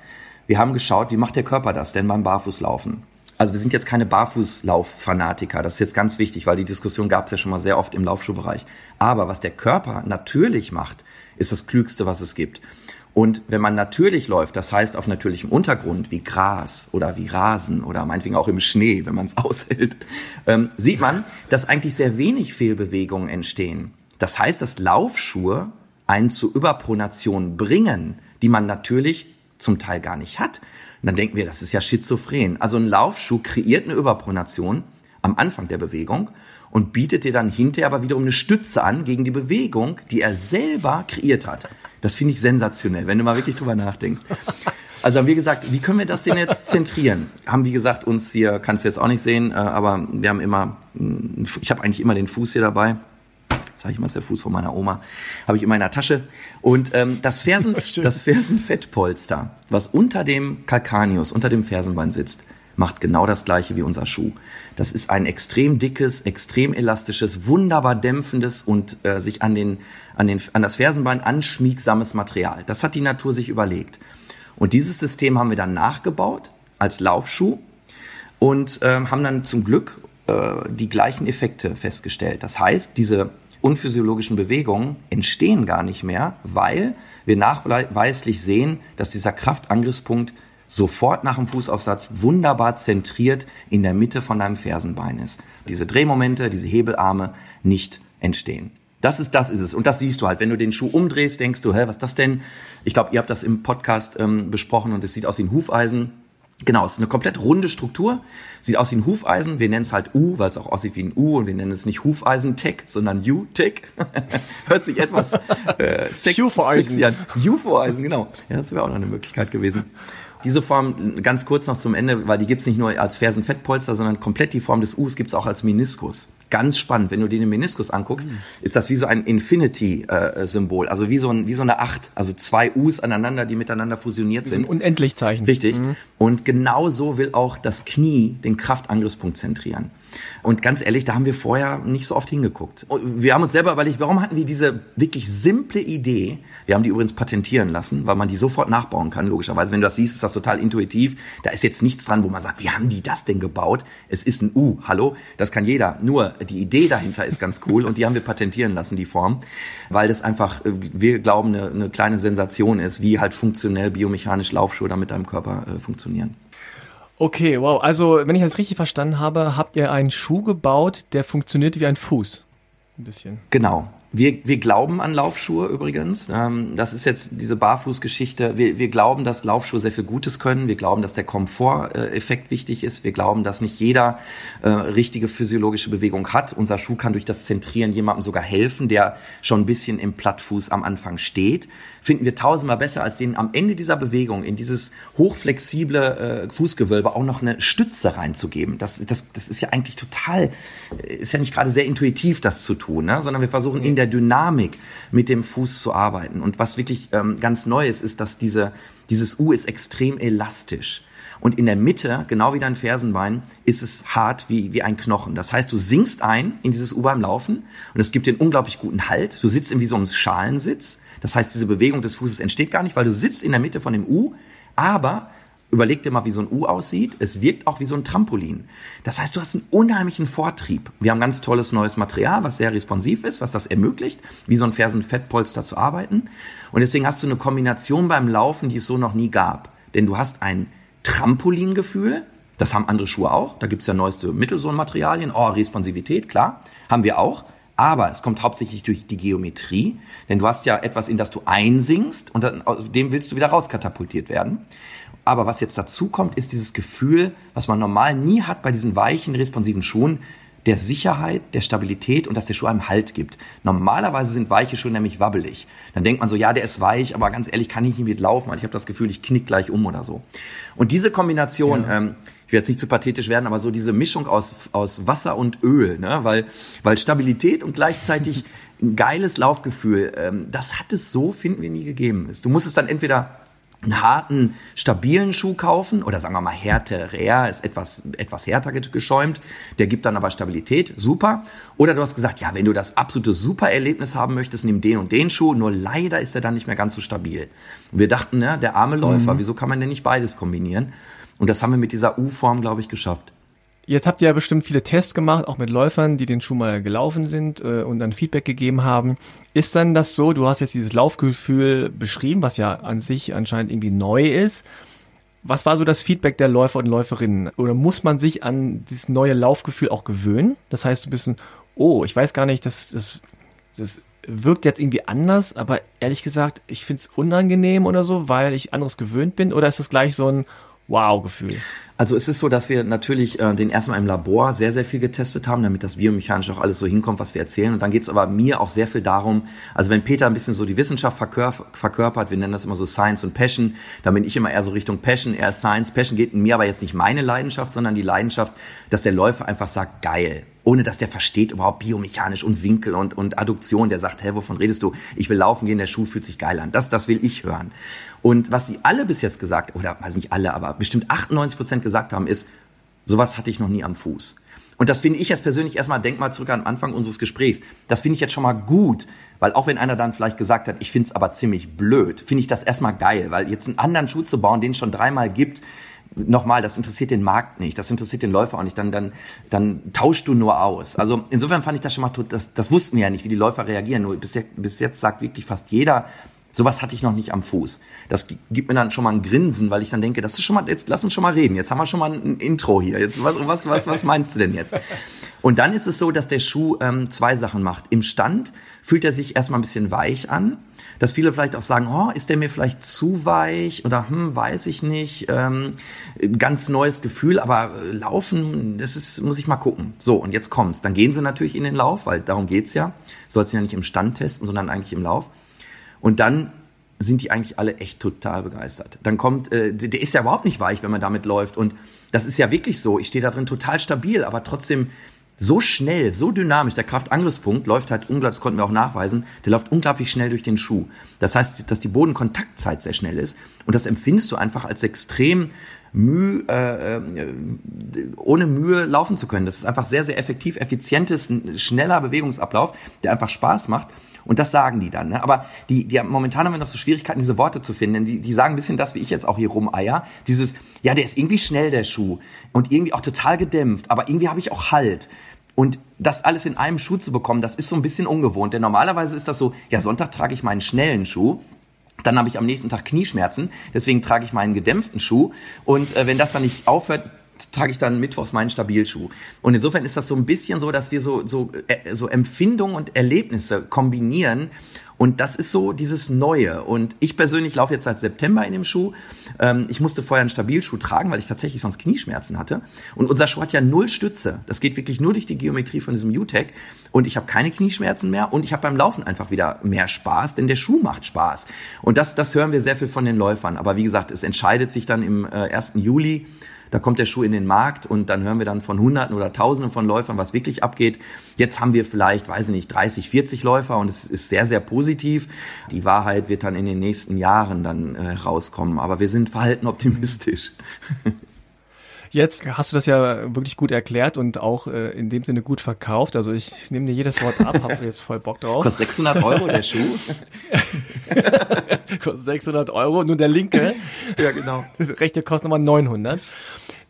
Wir haben geschaut, wie macht der Körper das denn beim Barfußlaufen? Also wir sind jetzt keine Barfußlauf-Fanatiker. Das ist jetzt ganz wichtig, weil die Diskussion gab es ja schon mal sehr oft im Laufschuhbereich. Aber was der Körper natürlich macht, ist das Klügste, was es gibt. Und wenn man natürlich läuft, das heißt auf natürlichem Untergrund wie Gras oder wie Rasen oder meinetwegen auch im Schnee, wenn man es (laughs) aushält, ähm, sieht man, dass eigentlich sehr wenig Fehlbewegungen entstehen. Das heißt, dass Laufschuhe einen zu Überpronation bringen, die man natürlich zum Teil gar nicht hat. Und dann denken wir, das ist ja schizophren. Also ein Laufschuh kreiert eine Überpronation am Anfang der Bewegung und bietet dir dann hinterher aber wiederum eine Stütze an gegen die Bewegung, die er selber kreiert hat. Das finde ich sensationell, wenn du mal wirklich drüber nachdenkst. Also haben wir gesagt, wie können wir das denn jetzt zentrieren? Haben wie gesagt uns hier, kannst du jetzt auch nicht sehen, äh, aber wir haben immer, ich habe eigentlich immer den Fuß hier dabei sage ich mal, ist der Fuß von meiner Oma, habe ich in meiner Tasche. Und ähm, das, Fersen, (laughs) das Fersenfettpolster, was unter dem Calcaneus, unter dem Fersenbein sitzt, macht genau das gleiche wie unser Schuh. Das ist ein extrem dickes, extrem elastisches, wunderbar dämpfendes und äh, sich an, den, an, den, an das Fersenbein anschmiegsames Material. Das hat die Natur sich überlegt. Und dieses System haben wir dann nachgebaut als Laufschuh und äh, haben dann zum Glück äh, die gleichen Effekte festgestellt. Das heißt, diese unphysiologischen Bewegungen entstehen gar nicht mehr, weil wir nachweislich sehen, dass dieser Kraftangriffspunkt sofort nach dem Fußaufsatz wunderbar zentriert in der Mitte von deinem Fersenbein ist. Diese Drehmomente, diese Hebelarme nicht entstehen. Das ist, das ist es. Und das siehst du halt. Wenn du den Schuh umdrehst, denkst du, hä, was ist das denn? Ich glaube, ihr habt das im Podcast ähm, besprochen und es sieht aus wie ein Hufeisen. Genau, es ist eine komplett runde Struktur. Sieht aus wie ein Hufeisen. Wir nennen es halt U, weil es auch aussieht wie ein U und wir nennen es nicht Hufeisen-Tech, sondern U-Tech. (laughs) Hört sich etwas äh, sex sexy an. UFO-Eisen, genau. Ja, das wäre auch noch eine Möglichkeit gewesen. Diese Form, ganz kurz noch zum Ende, weil die gibt's nicht nur als Fersenfettpolster, sondern komplett die Form des Us gibt's auch als Meniskus. Ganz spannend. Wenn du dir den Meniskus anguckst, mhm. ist das wie so ein Infinity-Symbol. Äh, also wie so, ein, wie so eine Acht. Also zwei Us aneinander, die miteinander fusioniert sind. Ein
Unendlichzeichen.
Richtig. Mhm. Und genau so will auch das Knie den Kraftangriffspunkt zentrieren. Und ganz ehrlich, da haben wir vorher nicht so oft hingeguckt. Wir haben uns selber überlegt, warum hatten wir diese wirklich simple Idee? Wir haben die übrigens patentieren lassen, weil man die sofort nachbauen kann, logischerweise. Wenn du das siehst, ist das total intuitiv. Da ist jetzt nichts dran, wo man sagt, wie haben die das denn gebaut? Es ist ein U, hallo? Das kann jeder. Nur die Idee dahinter ist ganz cool und die haben wir patentieren lassen, die Form, weil das einfach, äh, wir glauben, eine, eine kleine Sensation ist, wie halt funktionell biomechanisch Laufschuhe da mit deinem Körper äh, funktionieren.
Okay, wow. Also, wenn ich das richtig verstanden habe, habt ihr einen Schuh gebaut, der funktioniert wie ein Fuß.
Ein bisschen. Genau. Wir, wir glauben an Laufschuhe übrigens. Ähm, das ist jetzt diese Barfußgeschichte. Wir, wir glauben, dass Laufschuhe sehr viel Gutes können. Wir glauben, dass der Komforteffekt wichtig ist. Wir glauben, dass nicht jeder äh, richtige physiologische Bewegung hat. Unser Schuh kann durch das Zentrieren jemandem sogar helfen, der schon ein bisschen im Plattfuß am Anfang steht. Finden wir tausendmal besser, als den am Ende dieser Bewegung in dieses hochflexible äh, Fußgewölbe auch noch eine Stütze reinzugeben. Das, das, das ist ja eigentlich total, äh, ist ja nicht gerade sehr intuitiv, das zu tun, ne? sondern wir versuchen in der der Dynamik mit dem Fuß zu arbeiten. Und was wirklich ähm, ganz neu ist, ist, dass diese, dieses U ist extrem elastisch. Und in der Mitte, genau wie dein Fersenbein, ist es hart wie, wie ein Knochen. Das heißt, du sinkst ein in dieses U beim Laufen und es gibt dir einen unglaublich guten Halt. Du sitzt in wie so einem Schalensitz. Das heißt, diese Bewegung des Fußes entsteht gar nicht, weil du sitzt in der Mitte von dem U, aber Überleg dir mal, wie so ein U aussieht. Es wirkt auch wie so ein Trampolin. Das heißt, du hast einen unheimlichen Vortrieb. Wir haben ganz tolles neues Material, was sehr responsiv ist, was das ermöglicht, wie so ein Fersenfettpolster zu arbeiten. Und deswegen hast du eine Kombination beim Laufen, die es so noch nie gab. Denn du hast ein Trampolingefühl. Das haben andere Schuhe auch. Da gibt's ja neueste Mittelsohlenmaterialien. Oh, Responsivität, klar. Haben wir auch. Aber es kommt hauptsächlich durch die Geometrie, denn du hast ja etwas, in das du einsinkst und aus dem willst du wieder rauskatapultiert werden. Aber was jetzt dazu kommt, ist dieses Gefühl, was man normal nie hat bei diesen weichen, responsiven Schuhen, der Sicherheit, der Stabilität und dass der Schuh einem Halt gibt. Normalerweise sind weiche Schuhe nämlich wabbelig. Dann denkt man so, ja, der ist weich, aber ganz ehrlich, kann ich nicht mitlaufen, weil ich habe das Gefühl, ich knick gleich um oder so. Und diese Kombination, ja. ähm, ich will jetzt nicht zu pathetisch werden, aber so diese Mischung aus, aus Wasser und Öl, ne? weil, weil Stabilität und gleichzeitig (laughs) ein geiles Laufgefühl, ähm, das hat es so, finden wir, nie gegeben. Du musst es dann entweder einen harten, stabilen Schuh kaufen oder sagen wir mal härterer, ist etwas, etwas härter geschäumt, der gibt dann aber Stabilität, super. Oder du hast gesagt, ja, wenn du das absolute Super-Erlebnis haben möchtest, nimm den und den Schuh, nur leider ist er dann nicht mehr ganz so stabil. Und wir dachten, ne, der arme Läufer, mhm. wieso kann man denn nicht beides kombinieren? Und das haben wir mit dieser U-Form, glaube ich, geschafft.
Jetzt habt ihr ja bestimmt viele Tests gemacht, auch mit Läufern, die den Schuh mal gelaufen sind äh, und dann Feedback gegeben haben. Ist dann das so, du hast jetzt dieses Laufgefühl beschrieben, was ja an sich anscheinend irgendwie neu ist. Was war so das Feedback der Läufer und Läuferinnen? Oder muss man sich an dieses neue Laufgefühl auch gewöhnen? Das heißt, du bist ein, oh, ich weiß gar nicht, das, das, das wirkt jetzt irgendwie anders, aber ehrlich gesagt, ich finde es unangenehm oder so, weil ich anderes gewöhnt bin? Oder ist das gleich so ein Wow-Gefühl?
Also es ist so, dass wir natürlich äh, den erstmal im Labor sehr, sehr viel getestet haben, damit das biomechanisch auch alles so hinkommt, was wir erzählen. Und dann geht es aber mir auch sehr viel darum, also wenn Peter ein bisschen so die Wissenschaft verkörp verkörpert, wir nennen das immer so Science und Passion, dann bin ich immer eher so Richtung Passion, eher Science. Passion geht in mir aber jetzt nicht meine Leidenschaft, sondern die Leidenschaft, dass der Läufer einfach sagt, geil, ohne dass der versteht überhaupt biomechanisch und Winkel und, und Adduktion. Der sagt, hä, wovon redest du? Ich will laufen gehen, der Schuh fühlt sich geil an. Das, das will ich hören. Und was sie alle bis jetzt gesagt, oder weiß nicht alle, aber bestimmt 98 Prozent gesagt haben, ist, sowas hatte ich noch nie am Fuß. Und das finde ich jetzt persönlich erstmal, denk mal zurück an Anfang unseres Gesprächs. Das finde ich jetzt schon mal gut, weil auch wenn einer dann vielleicht gesagt hat, ich finde es aber ziemlich blöd, finde ich das erstmal geil, weil jetzt einen anderen Schuh zu bauen, den es schon dreimal gibt, nochmal, das interessiert den Markt nicht, das interessiert den Läufer auch nicht, dann, dann, dann tauschst du nur aus. Also insofern fand ich das schon mal, das, das wussten wir ja nicht, wie die Läufer reagieren. Nur bis jetzt, bis jetzt sagt wirklich fast jeder, Sowas hatte ich noch nicht am Fuß. Das gibt mir dann schon mal ein Grinsen, weil ich dann denke, das ist schon mal, jetzt lass uns schon mal reden. Jetzt haben wir schon mal ein Intro hier. Jetzt, was, was, was, was meinst du denn jetzt? Und dann ist es so, dass der Schuh ähm, zwei Sachen macht. Im Stand fühlt er sich erstmal ein bisschen weich an. Dass viele vielleicht auch sagen, oh, ist der mir vielleicht zu weich oder hm, weiß ich nicht. Ähm, ganz neues Gefühl, aber äh, laufen, das ist, muss ich mal gucken. So, und jetzt kommt's. Dann gehen sie natürlich in den Lauf, weil darum geht's ja. Sollst du ja nicht im Stand testen, sondern eigentlich im Lauf. Und dann sind die eigentlich alle echt total begeistert. Dann kommt, äh, der ist ja überhaupt nicht weich, wenn man damit läuft. Und das ist ja wirklich so. Ich stehe da drin total stabil, aber trotzdem so schnell, so dynamisch. Der Kraftangriffspunkt läuft halt unglaublich, das konnten wir auch nachweisen, der läuft unglaublich schnell durch den Schuh. Das heißt, dass die Bodenkontaktzeit sehr schnell ist. Und das empfindest du einfach als extrem Mühe, äh, äh, ohne Mühe laufen zu können. Das ist einfach sehr, sehr effektiv, effizientes, schneller Bewegungsablauf, der einfach Spaß macht. Und das sagen die dann. Ne? Aber die, die, momentan haben wir noch so Schwierigkeiten, diese Worte zu finden. Die, die sagen ein bisschen das, wie ich jetzt auch hier rumeier. Dieses, ja, der ist irgendwie schnell, der Schuh. Und irgendwie auch total gedämpft. Aber irgendwie habe ich auch Halt. Und das alles in einem Schuh zu bekommen, das ist so ein bisschen ungewohnt. Denn normalerweise ist das so, ja, Sonntag trage ich meinen schnellen Schuh. Dann habe ich am nächsten Tag Knieschmerzen, deswegen trage ich meinen gedämpften Schuh. Und äh, wenn das dann nicht aufhört, trage ich dann mittwochs meinen Stabilschuh. Und insofern ist das so ein bisschen so, dass wir so, so, äh, so Empfindungen und Erlebnisse kombinieren. Und das ist so dieses Neue. Und ich persönlich laufe jetzt seit September in dem Schuh. Ähm, ich musste vorher einen Stabilschuh tragen, weil ich tatsächlich sonst Knieschmerzen hatte. Und unser Schuh hat ja null Stütze. Das geht wirklich nur durch die Geometrie von diesem UTEC. Und ich habe keine Knieschmerzen mehr und ich habe beim Laufen einfach wieder mehr Spaß, denn der Schuh macht Spaß. Und das, das hören wir sehr viel von den Läufern. Aber wie gesagt, es entscheidet sich dann im äh, 1. Juli da kommt der Schuh in den Markt und dann hören wir dann von Hunderten oder Tausenden von Läufern, was wirklich abgeht. Jetzt haben wir vielleicht, weiß ich nicht, 30, 40 Läufer und es ist sehr, sehr positiv. Die Wahrheit wird dann in den nächsten Jahren dann äh, rauskommen. Aber wir sind verhalten optimistisch. (laughs)
Jetzt hast du das ja wirklich gut erklärt und auch äh, in dem Sinne gut verkauft. Also ich nehme dir jedes Wort ab, habe jetzt voll Bock drauf.
Kostet 600 Euro der Schuh? (laughs)
kostet 600 Euro, nur der linke.
ja, genau.
Der (laughs) rechte kostet nochmal 900.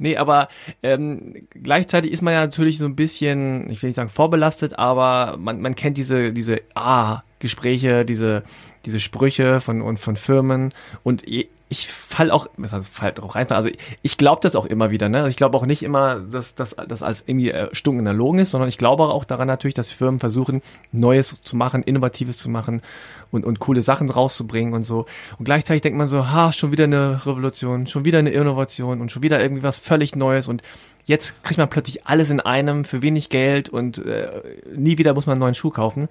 Nee, aber ähm, gleichzeitig ist man ja natürlich so ein bisschen, ich will nicht sagen vorbelastet, aber man, man kennt diese, diese Ah-Gespräche, diese, diese Sprüche von, und von Firmen. Und ich fall auch, fall auch rein, also ich, ich glaube das auch immer wieder, ne? Ich glaube auch nicht immer, dass das als irgendwie äh, stunken erlogen ist, sondern ich glaube auch daran natürlich, dass Firmen versuchen, Neues zu machen, Innovatives zu machen und, und coole Sachen rauszubringen und so. Und gleichzeitig denkt man so, ha, schon wieder eine Revolution, schon wieder eine Innovation und schon wieder irgendwie was völlig Neues und jetzt kriegt man plötzlich alles in einem für wenig Geld und äh, nie wieder muss man einen neuen Schuh kaufen.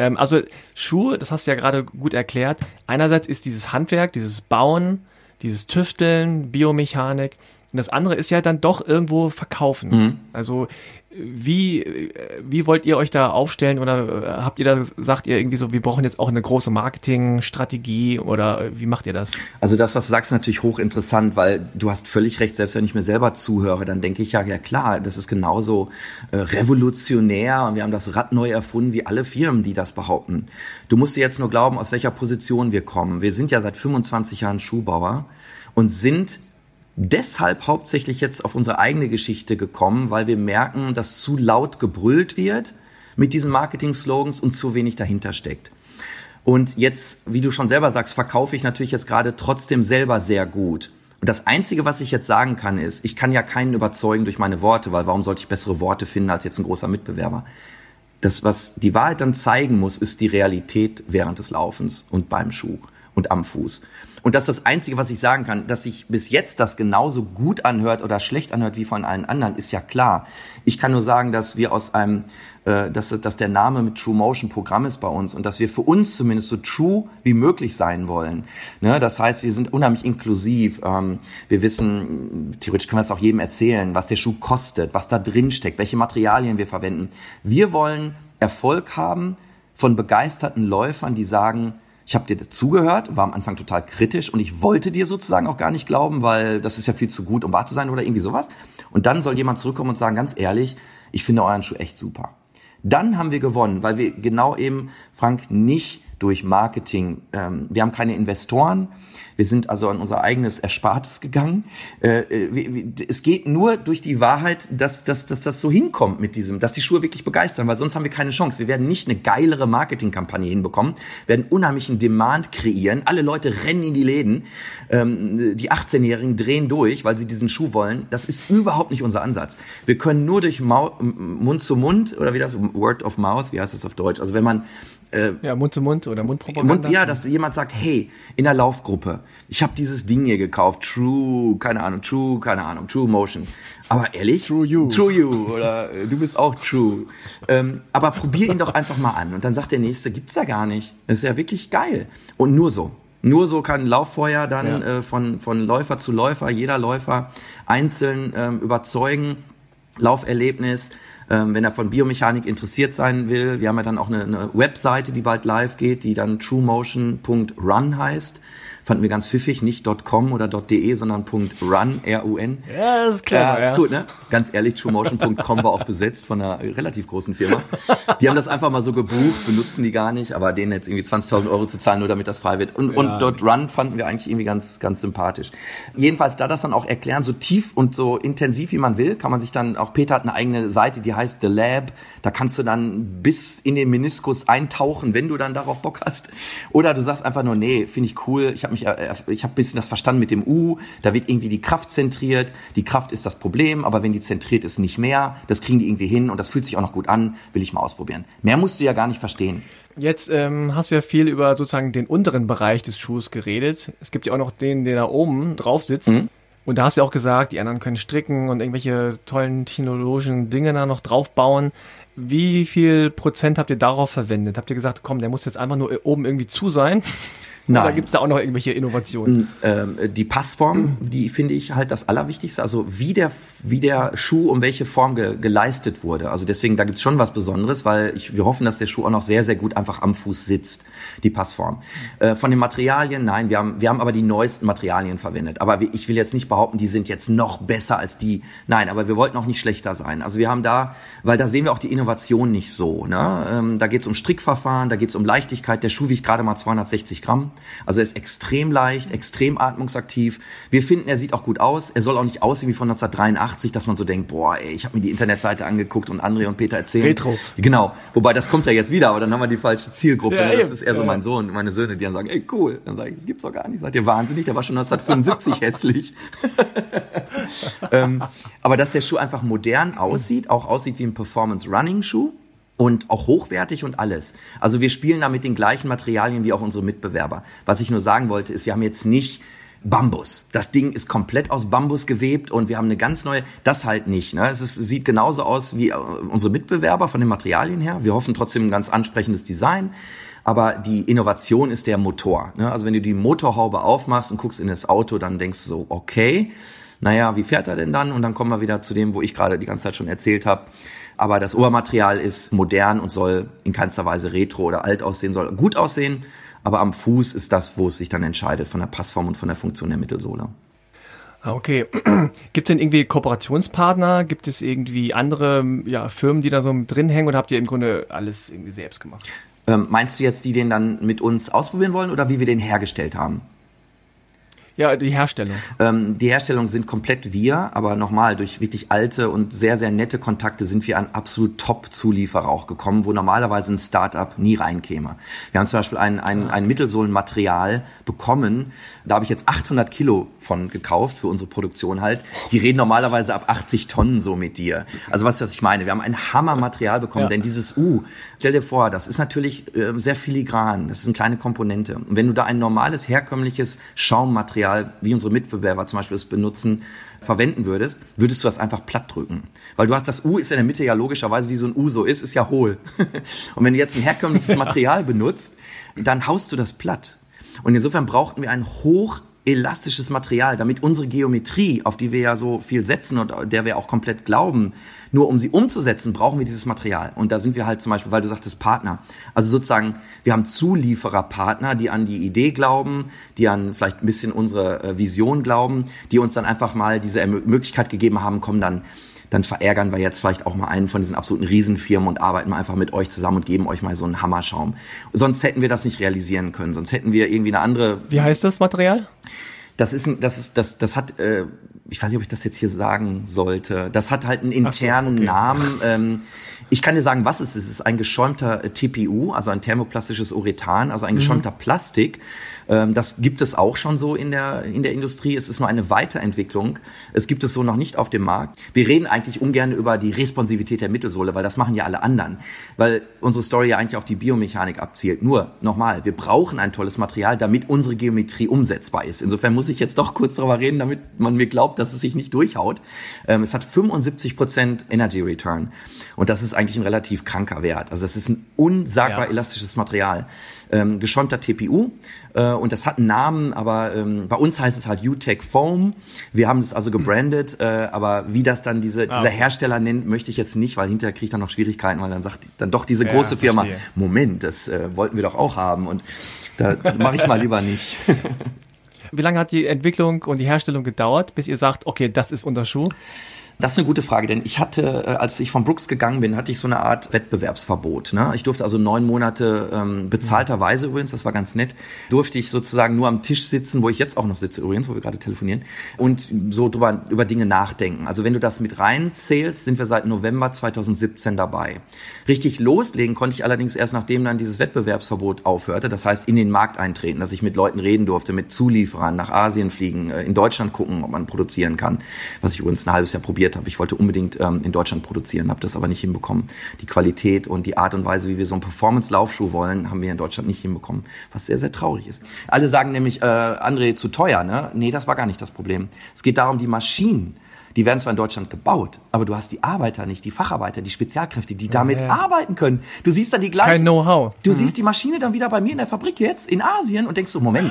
Ähm, also Schuhe, das hast du ja gerade gut erklärt. Einerseits ist dieses Handwerk, dieses Bauen, dieses Tüfteln, Biomechanik. Und das andere ist ja dann doch irgendwo verkaufen. Mhm. Also wie, wie wollt ihr euch da aufstellen oder äh, habt ihr da, sagt ihr irgendwie so, wir brauchen jetzt auch eine große Marketingstrategie oder wie macht ihr das?
Also das, was du sagst, ist natürlich hochinteressant, weil du hast völlig recht, selbst wenn ich mir selber zuhöre, dann denke ich ja, ja klar, das ist genauso äh, revolutionär und wir haben das Rad neu erfunden wie alle Firmen, die das behaupten. Du musst dir jetzt nur glauben, aus welcher Position wir kommen. Wir sind ja seit 25 Jahren Schuhbauer und sind deshalb hauptsächlich jetzt auf unsere eigene Geschichte gekommen, weil wir merken, dass zu laut gebrüllt wird mit diesen Marketing-Slogans und zu wenig dahinter steckt. Und jetzt, wie du schon selber sagst, verkaufe ich natürlich jetzt gerade trotzdem selber sehr gut. Und das Einzige, was ich jetzt sagen kann, ist, ich kann ja keinen überzeugen durch meine Worte, weil warum sollte ich bessere Worte finden als jetzt ein großer Mitbewerber? Das, was die Wahrheit dann zeigen muss, ist die Realität während des Laufens und beim Schuh und am Fuß. Und das ist das Einzige, was ich sagen kann, dass sich bis jetzt das genauso gut anhört oder schlecht anhört wie von allen anderen, ist ja klar. Ich kann nur sagen, dass wir aus einem, äh, dass, dass der Name mit True Motion Programm ist bei uns und dass wir für uns zumindest so true wie möglich sein wollen. Ne? Das heißt, wir sind unheimlich inklusiv. Ähm, wir wissen, theoretisch können wir es auch jedem erzählen, was der Schuh kostet, was da drin steckt, welche Materialien wir verwenden. Wir wollen Erfolg haben von begeisterten Läufern, die sagen, ich habe dir dazugehört, war am Anfang total kritisch und ich wollte dir sozusagen auch gar nicht glauben, weil das ist ja viel zu gut, um wahr zu sein oder irgendwie sowas. Und dann soll jemand zurückkommen und sagen, ganz ehrlich, ich finde euren Schuh echt super. Dann haben wir gewonnen, weil wir genau eben, Frank, nicht durch Marketing. Ähm, wir haben keine Investoren. Wir sind also an unser eigenes Erspartes gegangen. Äh, äh es geht nur durch die Wahrheit, dass, dass, dass das so hinkommt mit diesem, dass die Schuhe wirklich begeistern, weil sonst haben wir keine Chance. Wir werden nicht eine geilere Marketingkampagne hinbekommen, werden unheimlichen Demand kreieren. Alle Leute rennen in die Läden. Ähm, die 18-Jährigen drehen durch, weil sie diesen Schuh wollen. Das ist überhaupt nicht unser Ansatz. Wir können nur durch Mund zu Mund oder wie das, Word of Mouth, wie heißt das auf Deutsch? Also wenn man
äh, ja, Mund zu Mund oder Mundpropaganda.
Mund, ja, dass jemand sagt, hey, in der Laufgruppe, ich habe dieses Ding hier gekauft, True, keine Ahnung, True, keine Ahnung, True Motion. Aber ehrlich?
True You.
True You oder äh, du bist auch True. Ähm, aber probier ihn doch einfach mal an und dann sagt der Nächste, gibt's ja gar nicht. Das ist ja wirklich geil. Und nur so. Nur so kann Lauffeuer dann ja. äh, von, von Läufer zu Läufer, jeder Läufer einzeln ähm, überzeugen. Lauferlebnis, ähm, wenn er von Biomechanik interessiert sein will. Wir haben ja dann auch eine, eine Webseite, die bald live geht, die dann truemotion.run heißt. Fanden wir ganz pfiffig, nicht .com oder .de, sondern .run, R-U-N.
Ja, das ist klar.
Ja, ist gut, ne? Ganz ehrlich, truemotion.com war auch besetzt von einer relativ großen Firma. Die haben das einfach mal so gebucht, benutzen die gar nicht, aber denen jetzt irgendwie 20.000 Euro zu zahlen, nur damit das frei wird. Und, ja. und .run fanden wir eigentlich irgendwie ganz, ganz sympathisch. Jedenfalls, da das dann auch erklären, so tief und so intensiv wie man will, kann man sich dann, auch Peter hat eine eigene Seite, die heißt The Lab. Da kannst du dann bis in den Meniskus eintauchen, wenn du dann darauf Bock hast. Oder du sagst einfach nur, nee, finde ich cool, ich habe mich mich, äh, ich habe ein bisschen das verstanden mit dem U, da wird irgendwie die Kraft zentriert, die Kraft ist das Problem, aber wenn die zentriert ist, nicht mehr, das kriegen die irgendwie hin und das fühlt sich auch noch gut an, will ich mal ausprobieren. Mehr musst du ja gar nicht verstehen.
Jetzt ähm, hast du ja viel über sozusagen den unteren Bereich des Schuhs geredet. Es gibt ja auch noch den, der da oben drauf sitzt. Mhm. Und da hast du ja auch gesagt, die anderen können stricken und irgendwelche tollen technologischen Dinge da noch draufbauen. Wie viel Prozent habt ihr darauf verwendet? Habt ihr gesagt, komm, der muss jetzt einfach nur oben irgendwie zu sein? Nein. Oder gibt es da auch noch irgendwelche Innovationen?
Ähm, die Passform, die finde ich halt das Allerwichtigste. Also wie der, wie der Schuh um welche Form ge, geleistet wurde. Also deswegen, da gibt es schon was Besonderes, weil ich, wir hoffen, dass der Schuh auch noch sehr, sehr gut einfach am Fuß sitzt, die Passform. Äh, von den Materialien, nein, wir haben, wir haben aber die neuesten Materialien verwendet. Aber ich will jetzt nicht behaupten, die sind jetzt noch besser als die. Nein, aber wir wollten auch nicht schlechter sein. Also wir haben da, weil da sehen wir auch die Innovation nicht so. Ne? Ähm, da geht es um Strickverfahren, da geht es um Leichtigkeit. Der Schuh wiegt gerade mal 260 Gramm. Also er ist extrem leicht, extrem atmungsaktiv. Wir finden, er sieht auch gut aus. Er soll auch nicht aussehen wie von 1983, dass man so denkt, boah, ey, ich habe mir die Internetseite angeguckt und André und Peter erzählen.
Retro.
Genau. Wobei, das kommt ja jetzt wieder, aber dann haben wir die falsche Zielgruppe. Ja, das ist eher so mein Sohn, meine Söhne, die dann sagen, ey, cool. Dann sage ich, das gibt's doch gar nicht. Seid ihr wahnsinnig? Der war schon 1975 (laughs) hässlich. (laughs) ähm, aber dass der Schuh einfach modern aussieht, auch aussieht wie ein Performance-Running-Schuh, und auch hochwertig und alles. Also wir spielen da mit den gleichen Materialien wie auch unsere Mitbewerber. Was ich nur sagen wollte, ist, wir haben jetzt nicht Bambus. Das Ding ist komplett aus Bambus gewebt und wir haben eine ganz neue, das halt nicht. Ne? Es ist, sieht genauso aus wie äh, unsere Mitbewerber von den Materialien her. Wir hoffen trotzdem ein ganz ansprechendes Design. Aber die Innovation ist der Motor. Ne? Also wenn du die Motorhaube aufmachst und guckst in das Auto, dann denkst du so, okay, naja, wie fährt er denn dann? Und dann kommen wir wieder zu dem, wo ich gerade die ganze Zeit schon erzählt habe aber das Obermaterial ist modern und soll in keinster Weise retro oder alt aussehen, soll gut aussehen, aber am Fuß ist das, wo es sich dann entscheidet von der Passform und von der Funktion der Mittelsohle.
Ah, okay. (clears throat) Gibt es denn irgendwie Kooperationspartner? Gibt es irgendwie andere ja, Firmen, die da so drin hängen oder habt ihr im Grunde alles irgendwie selbst gemacht?
Ähm, meinst du jetzt, die den dann mit uns ausprobieren wollen oder wie wir den hergestellt haben?
Ja, die Herstellung.
Ähm, die Herstellung sind komplett wir, aber nochmal, durch wirklich alte und sehr, sehr nette Kontakte sind wir an absolut Top-Zulieferer auch gekommen, wo normalerweise ein Startup nie reinkäme. Wir haben zum Beispiel ein, ein, ein Mittelsohlenmaterial bekommen, da habe ich jetzt 800 Kilo von gekauft für unsere Produktion halt. Die reden normalerweise ab 80 Tonnen so mit dir. Also was, was ich meine. Wir haben ein Hammermaterial bekommen, ja. denn dieses U, stell dir vor, das ist natürlich äh, sehr filigran. Das ist eine kleine Komponente. Und wenn du da ein normales, herkömmliches Schaummaterial, wie unsere Mitbewerber zum Beispiel es benutzen, verwenden würdest, würdest du das einfach platt drücken. Weil du hast das U ist in der Mitte ja logischerweise, wie so ein U so ist, ist ja hohl. (laughs) Und wenn du jetzt ein herkömmliches (laughs) Material benutzt, dann haust du das platt. Und insofern brauchten wir ein hoch elastisches Material, damit unsere Geometrie, auf die wir ja so viel setzen und der wir auch komplett glauben, nur um sie umzusetzen, brauchen wir dieses Material. Und da sind wir halt zum Beispiel, weil du sagtest Partner. Also sozusagen, wir haben Zuliefererpartner, die an die Idee glauben, die an vielleicht ein bisschen unsere äh, Vision glauben, die uns dann einfach mal diese Möglichkeit gegeben haben, kommen dann dann verärgern wir jetzt vielleicht auch mal einen von diesen absoluten Riesenfirmen und arbeiten mal einfach mit euch zusammen und geben euch mal so einen Hammerschaum. Sonst hätten wir das nicht realisieren können. Sonst hätten wir irgendwie eine andere.
Wie heißt das Material?
Das ist, das ist, das, das hat, äh, ich weiß nicht, ob ich das jetzt hier sagen sollte. Das hat halt einen internen okay. Namen. Ähm, ich kann dir sagen, was es ist. Es ist ein geschäumter TPU, also ein thermoplastisches Urethan, also ein mhm. geschäumter mhm. Plastik, ähm, das gibt es auch schon so in der, in der Industrie. Es ist nur eine Weiterentwicklung. Es gibt es so noch nicht auf dem Markt. Wir reden eigentlich ungern über die Responsivität der Mittelsohle, weil das machen ja alle anderen. Weil unsere Story ja eigentlich auf die Biomechanik abzielt. Nur, nochmal, wir brauchen ein tolles Material, damit unsere Geometrie umsetzbar ist. Insofern muss ich jetzt doch kurz darüber reden, damit man mir glaubt, dass es sich nicht durchhaut. Ähm, es hat 75 Prozent Energy Return. Und das ist eigentlich ein relativ kranker Wert. Also es ist ein unsagbar ja. elastisches Material. Ähm, geschäumter TPU äh, und das hat einen Namen, aber ähm, bei uns heißt es halt UTech Foam. Wir haben es also gebrandet, äh, aber wie das dann diese, ah, dieser Hersteller nennt, möchte ich jetzt nicht, weil hinterher kriege ich dann noch Schwierigkeiten, weil dann sagt dann doch diese große ja, Firma, Moment, das äh, wollten wir doch auch haben und da mache ich mal lieber nicht.
Wie lange hat die Entwicklung und die Herstellung gedauert, bis ihr sagt, okay, das ist unser Schuh?
Das ist eine gute Frage, denn ich hatte, äh, als ich von Brooks gegangen bin, hatte ich so eine Art Wettbewerbsverbot. Ne? Ich durfte also neun Monate ähm, bezahlterweise übrigens, das war ganz nett, durfte ich sozusagen nur am Tisch sitzen, wo ich jetzt auch noch sitze übrigens, wo wir gerade telefonieren, und so drüber, über Dinge nachdenken. Also wenn du das mit reinzählst, sind wir seit November 2017 dabei. Richtig loslegen konnte ich allerdings erst, nachdem dann dieses Wettbewerbsverbot aufhörte. Das heißt, in den Markt eintreten, dass ich mit Leuten reden durfte, mit Zulieferern, nach Asien fliegen, äh, in Deutschland gucken, ob man produzieren kann, was ich übrigens ein halbes Jahr probiert probiert habe. Ich wollte unbedingt ähm, in Deutschland produzieren, habe das aber nicht hinbekommen. Die Qualität und die Art und Weise, wie wir so einen Performance-Laufschuh wollen, haben wir in Deutschland nicht hinbekommen, was sehr, sehr traurig ist. Alle sagen nämlich, äh, André, zu teuer, ne? Nee, das war gar nicht das Problem. Es geht darum, die Maschinen, die werden zwar in Deutschland gebaut, aber du hast die Arbeiter nicht, die Facharbeiter, die Spezialkräfte, die damit ja, ja. arbeiten können. Du siehst dann die gleichen.
Kein Know-how.
Du mhm. siehst die Maschine dann wieder bei mir in der Fabrik jetzt in Asien und denkst so, Moment,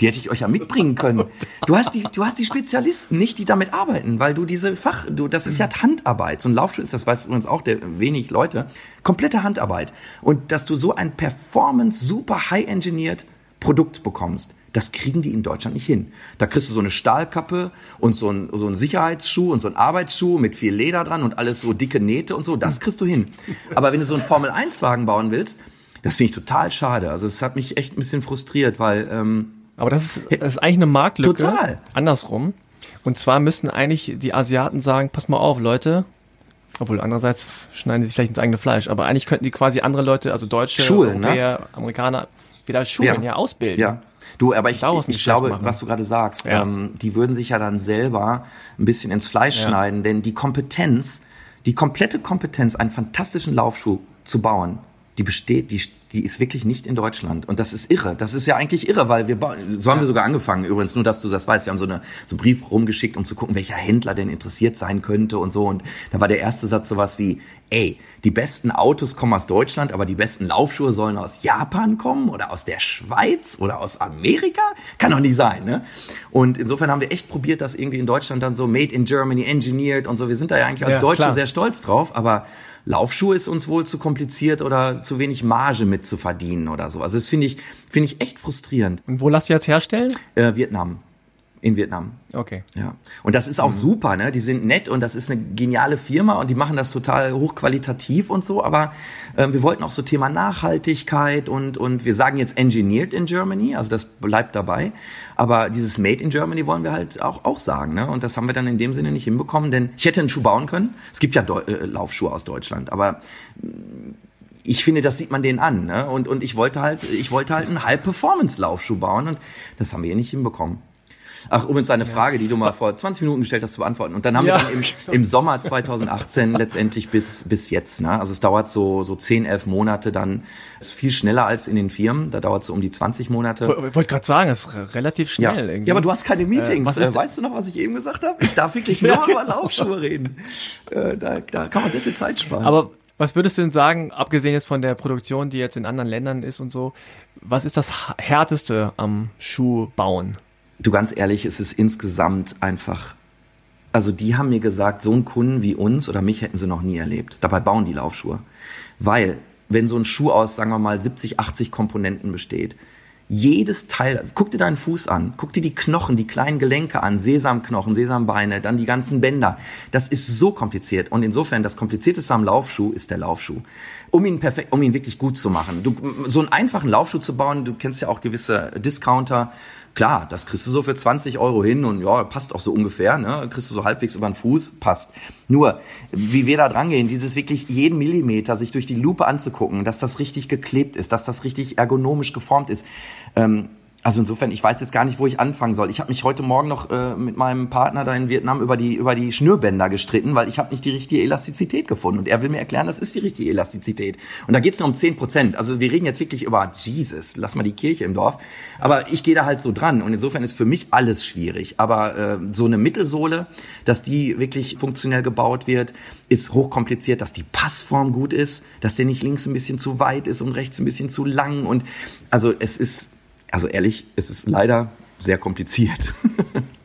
die hätte ich euch ja mitbringen können. Du hast die, du hast die Spezialisten nicht, die damit arbeiten, weil du diese Fach, du, das ist ja Handarbeit. So ein Laufschuh ist, das weiß übrigens auch der wenig Leute, komplette Handarbeit. Und dass du so ein Performance super high engineered Produkt bekommst. Das kriegen die in Deutschland nicht hin. Da kriegst du so eine Stahlkappe und so ein, so ein Sicherheitsschuh und so ein Arbeitsschuh mit viel Leder dran und alles so dicke Nähte und so. Das kriegst du hin. Aber wenn du so einen Formel-1-Wagen bauen willst, das finde ich total schade. Also es hat mich echt ein bisschen frustriert, weil ähm,
aber das ist, das ist eigentlich eine Marktlücke.
Total.
Andersrum. Und zwar müssen eigentlich die Asiaten sagen, pass mal auf, Leute. Obwohl andererseits schneiden sie sich vielleicht ins eigene Fleisch. Aber eigentlich könnten die quasi andere Leute, also Deutsche,
Schulen, ne?
Europäer, ne? Amerikaner, wieder Schulen ja, ja ausbilden.
Ja. Du, aber ich, ich, ich glaube, machen. was du gerade sagst, ja. ähm, die würden sich ja dann selber ein bisschen ins Fleisch ja. schneiden, denn die Kompetenz, die komplette Kompetenz, einen fantastischen Laufschuh zu bauen, die besteht, die, die ist wirklich nicht in Deutschland. Und das ist irre. Das ist ja eigentlich irre, weil wir, so haben wir sogar angefangen, übrigens, nur dass du das weißt. Wir haben so, eine, so einen Brief rumgeschickt, um zu gucken, welcher Händler denn interessiert sein könnte und so. Und da war der erste Satz sowas wie, ey, die besten Autos kommen aus Deutschland, aber die besten Laufschuhe sollen aus Japan kommen oder aus der Schweiz oder aus Amerika? Kann doch nicht sein, ne? Und insofern haben wir echt probiert, das irgendwie in Deutschland dann so made in Germany, engineered und so. Wir sind da ja eigentlich als ja, Deutsche klar. sehr stolz drauf, aber Laufschuhe ist uns wohl zu kompliziert oder zu wenig Marge mit zu verdienen oder so. Also das finde ich, finde ich echt frustrierend.
Und wo lasst ihr jetzt herstellen?
Äh, Vietnam. In Vietnam.
Okay.
Ja. Und das ist auch mhm. super, ne? Die sind nett und das ist eine geniale Firma und die machen das total hochqualitativ und so. Aber äh, wir wollten auch so Thema Nachhaltigkeit und, und wir sagen jetzt engineered in Germany, also das bleibt dabei. Aber dieses made in Germany wollen wir halt auch, auch sagen, ne? Und das haben wir dann in dem Sinne nicht hinbekommen, denn ich hätte einen Schuh bauen können. Es gibt ja Deu äh, Laufschuhe aus Deutschland, aber ich finde, das sieht man denen an. Ne? Und, und ich wollte halt, ich wollte halt einen High-Performance-Laufschuh bauen und das haben wir hier nicht hinbekommen. Ach, um jetzt eine Frage, die du mal vor 20 Minuten gestellt hast, zu beantworten. Und dann haben ja. wir dann im, (laughs) im, Sommer 2018 letztendlich bis, bis jetzt. Ne? Also es dauert so, so 10, 11 Monate dann. ist viel schneller als in den Firmen. Da dauert es so um die 20 Monate.
Ich wollte gerade sagen, es ist relativ schnell.
Ja. irgendwie. ja, aber du hast keine Meetings. Äh, weißt du noch, was ich eben gesagt habe? Ich darf wirklich (laughs) nur über Laufschuhe reden. Äh, da, da kann man ein bisschen Zeit sparen.
Aber was würdest du denn sagen, abgesehen jetzt von der Produktion, die jetzt in anderen Ländern ist und so, was ist das Härteste am Schuh bauen?
Du ganz ehrlich, es ist insgesamt einfach. Also die haben mir gesagt, so einen Kunden wie uns oder mich hätten sie noch nie erlebt. Dabei bauen die Laufschuhe. Weil, wenn so ein Schuh aus, sagen wir mal, 70, 80 Komponenten besteht, jedes Teil, guck dir deinen Fuß an, guck dir die Knochen, die kleinen Gelenke an, Sesamknochen, Sesambeine, dann die ganzen Bänder. Das ist so kompliziert. Und insofern, das komplizierteste am Laufschuh ist der Laufschuh. Um ihn perfekt, um ihn wirklich gut zu machen. Du, so einen einfachen Laufschuh zu bauen, du kennst ja auch gewisse Discounter, Klar, das kriegst du so für 20 Euro hin und ja, passt auch so ungefähr, ne? Kriegst du so halbwegs über den Fuß, passt. Nur, wie wir da dran gehen, dieses wirklich jeden Millimeter sich durch die Lupe anzugucken, dass das richtig geklebt ist, dass das richtig ergonomisch geformt ist. Ähm, also insofern, ich weiß jetzt gar nicht, wo ich anfangen soll. Ich habe mich heute Morgen noch äh, mit meinem Partner da in Vietnam über die über die Schnürbänder gestritten, weil ich habe nicht die richtige Elastizität gefunden. Und er will mir erklären, das ist die richtige Elastizität. Und da geht's nur um zehn Prozent. Also wir reden jetzt wirklich über Jesus, lass mal die Kirche im Dorf. Aber ich gehe da halt so dran. Und insofern ist für mich alles schwierig. Aber äh, so eine Mittelsohle, dass die wirklich funktionell gebaut wird, ist hochkompliziert, dass die Passform gut ist, dass der nicht links ein bisschen zu weit ist und rechts ein bisschen zu lang. Und also es ist also ehrlich, es ist leider sehr kompliziert. (laughs)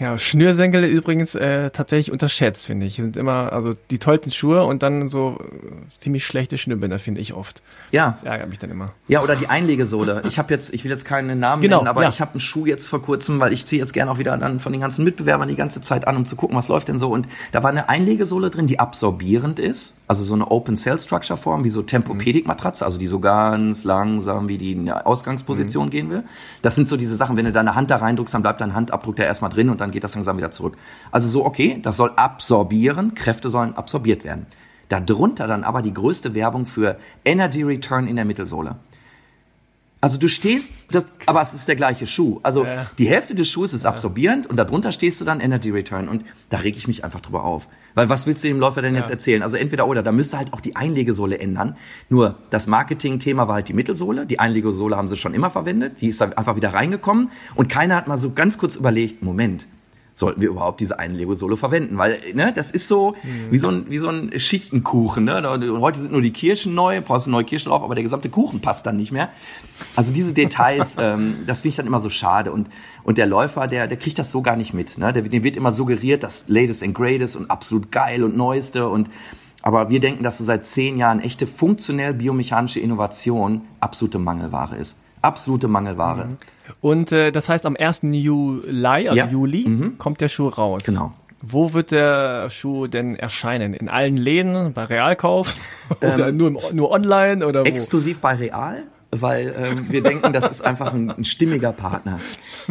Ja, Schnürsenkel übrigens äh, tatsächlich unterschätzt, finde ich. Sind immer, also die tollsten Schuhe und dann so äh, ziemlich schlechte Schnürbänder, finde ich oft.
Ja.
Das ärgert mich dann immer.
Ja, oder die Einlegesohle. Ich habe jetzt, ich will jetzt keinen Namen genau, nennen, aber ja. ich habe einen Schuh jetzt vor kurzem, weil ich ziehe jetzt gerne auch wieder dann von den ganzen Mitbewerbern die ganze Zeit an, um zu gucken, was läuft denn so. Und da war eine Einlegesohle drin, die absorbierend ist, also so eine Open Cell Structure Form, wie so Tempopädik Matratze, also die so ganz langsam wie die in der Ausgangsposition mhm. gehen will. Das sind so diese Sachen, wenn du deine Hand da reindrückst, dann bleibt dein Handabdruck da erstmal drin und dann geht das langsam wieder zurück. Also so, okay, das soll absorbieren, Kräfte sollen absorbiert werden. Darunter dann aber die größte Werbung für Energy Return in der Mittelsohle. Also du stehst, das, aber es ist der gleiche Schuh. Also ja. die Hälfte des Schuhs ist absorbierend und darunter stehst du dann Energy Return und da reg ich mich einfach drüber auf. Weil was willst du dem Läufer denn ja. jetzt erzählen? Also entweder oder, da müsste halt auch die Einlegesohle ändern. Nur das Marketing-Thema war halt die Mittelsohle. Die Einlegesohle haben sie schon immer verwendet. Die ist da einfach wieder reingekommen und keiner hat mal so ganz kurz überlegt, Moment, sollten wir überhaupt diese einen Lego-Solo verwenden? Weil, ne, das ist so mhm. wie so ein, wie so ein Schichtenkuchen, ne? Heute sind nur die Kirschen neu, brauchst du neue Kirschen drauf, aber der gesamte Kuchen passt dann nicht mehr. Also diese Details, (laughs) ähm, das finde ich dann immer so schade. Und, und der Läufer, der, der kriegt das so gar nicht mit, ne? Der, dem wird immer suggeriert, das Latest and Greatest und absolut geil und Neueste und, aber wir denken, dass so seit zehn Jahren echte funktionell biomechanische Innovation absolute Mangelware ist. Absolute Mangelware. Mhm.
Und äh, das heißt, am 1. Juli, also ja. Juli, mhm. kommt der Schuh raus.
Genau.
Wo wird der Schuh denn erscheinen? In allen Läden, bei Realkauf (laughs) oder ähm, nur, im, nur online oder wo?
Exklusiv bei Real weil ähm, wir denken, das ist einfach ein, ein stimmiger Partner.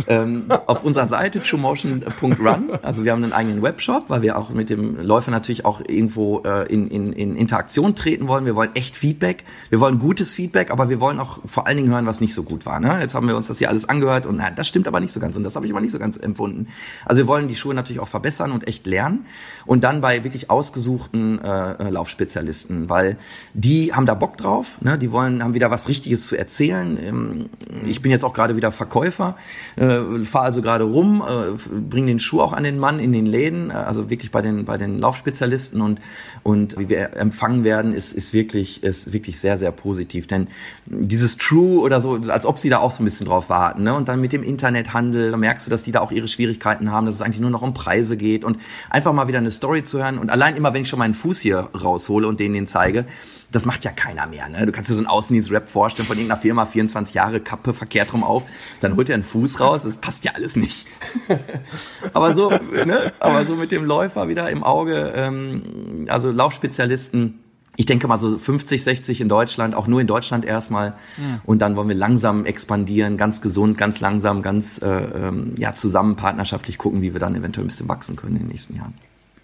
Ähm, auf unserer Seite truemotion.run, also wir haben einen eigenen Webshop, weil wir auch mit dem Läufer natürlich auch irgendwo äh, in, in, in Interaktion treten wollen. Wir wollen echt Feedback, wir wollen gutes Feedback, aber wir wollen auch vor allen Dingen hören, was nicht so gut war. Ne? Jetzt haben wir uns das hier alles angehört und na, das stimmt aber nicht so ganz und das habe ich aber nicht so ganz empfunden. Also wir wollen die Schuhe natürlich auch verbessern und echt lernen und dann bei wirklich ausgesuchten äh, Laufspezialisten, weil die haben da Bock drauf, ne? die wollen, haben wieder was Richtiges zu erzählen. Ähm, ich bin jetzt auch gerade wieder Verkäufer, äh, fahre also gerade rum, äh, bringe den Schuh auch an den Mann in den Läden, äh, also wirklich bei den bei den Laufspezialisten und und wie wir empfangen werden, ist ist wirklich ist wirklich sehr sehr positiv, denn dieses True oder so, als ob sie da auch so ein bisschen drauf warten, ne? Und dann mit dem Internethandel, da merkst du, dass die da auch ihre Schwierigkeiten haben, dass es eigentlich nur noch um Preise geht und einfach mal wieder eine Story zu hören und allein immer, wenn ich schon meinen Fuß hier raushole und denen den zeige, das macht ja keiner mehr. Ne? Du kannst dir so einen Außendienst-Rap vorstellen von irgendeiner Firma, 24 Jahre, Kappe verkehrt rum auf, dann holt er einen Fuß raus, das passt ja alles nicht. (laughs) aber so, ne? aber so mit dem Läufer wieder im Auge, ähm, also Laufspezialisten, ich denke mal so 50, 60 in Deutschland, auch nur in Deutschland erstmal. Ja. Und dann wollen wir langsam expandieren, ganz gesund, ganz langsam, ganz äh, ähm, ja, zusammen partnerschaftlich gucken, wie wir dann eventuell ein bisschen wachsen können in den nächsten Jahren.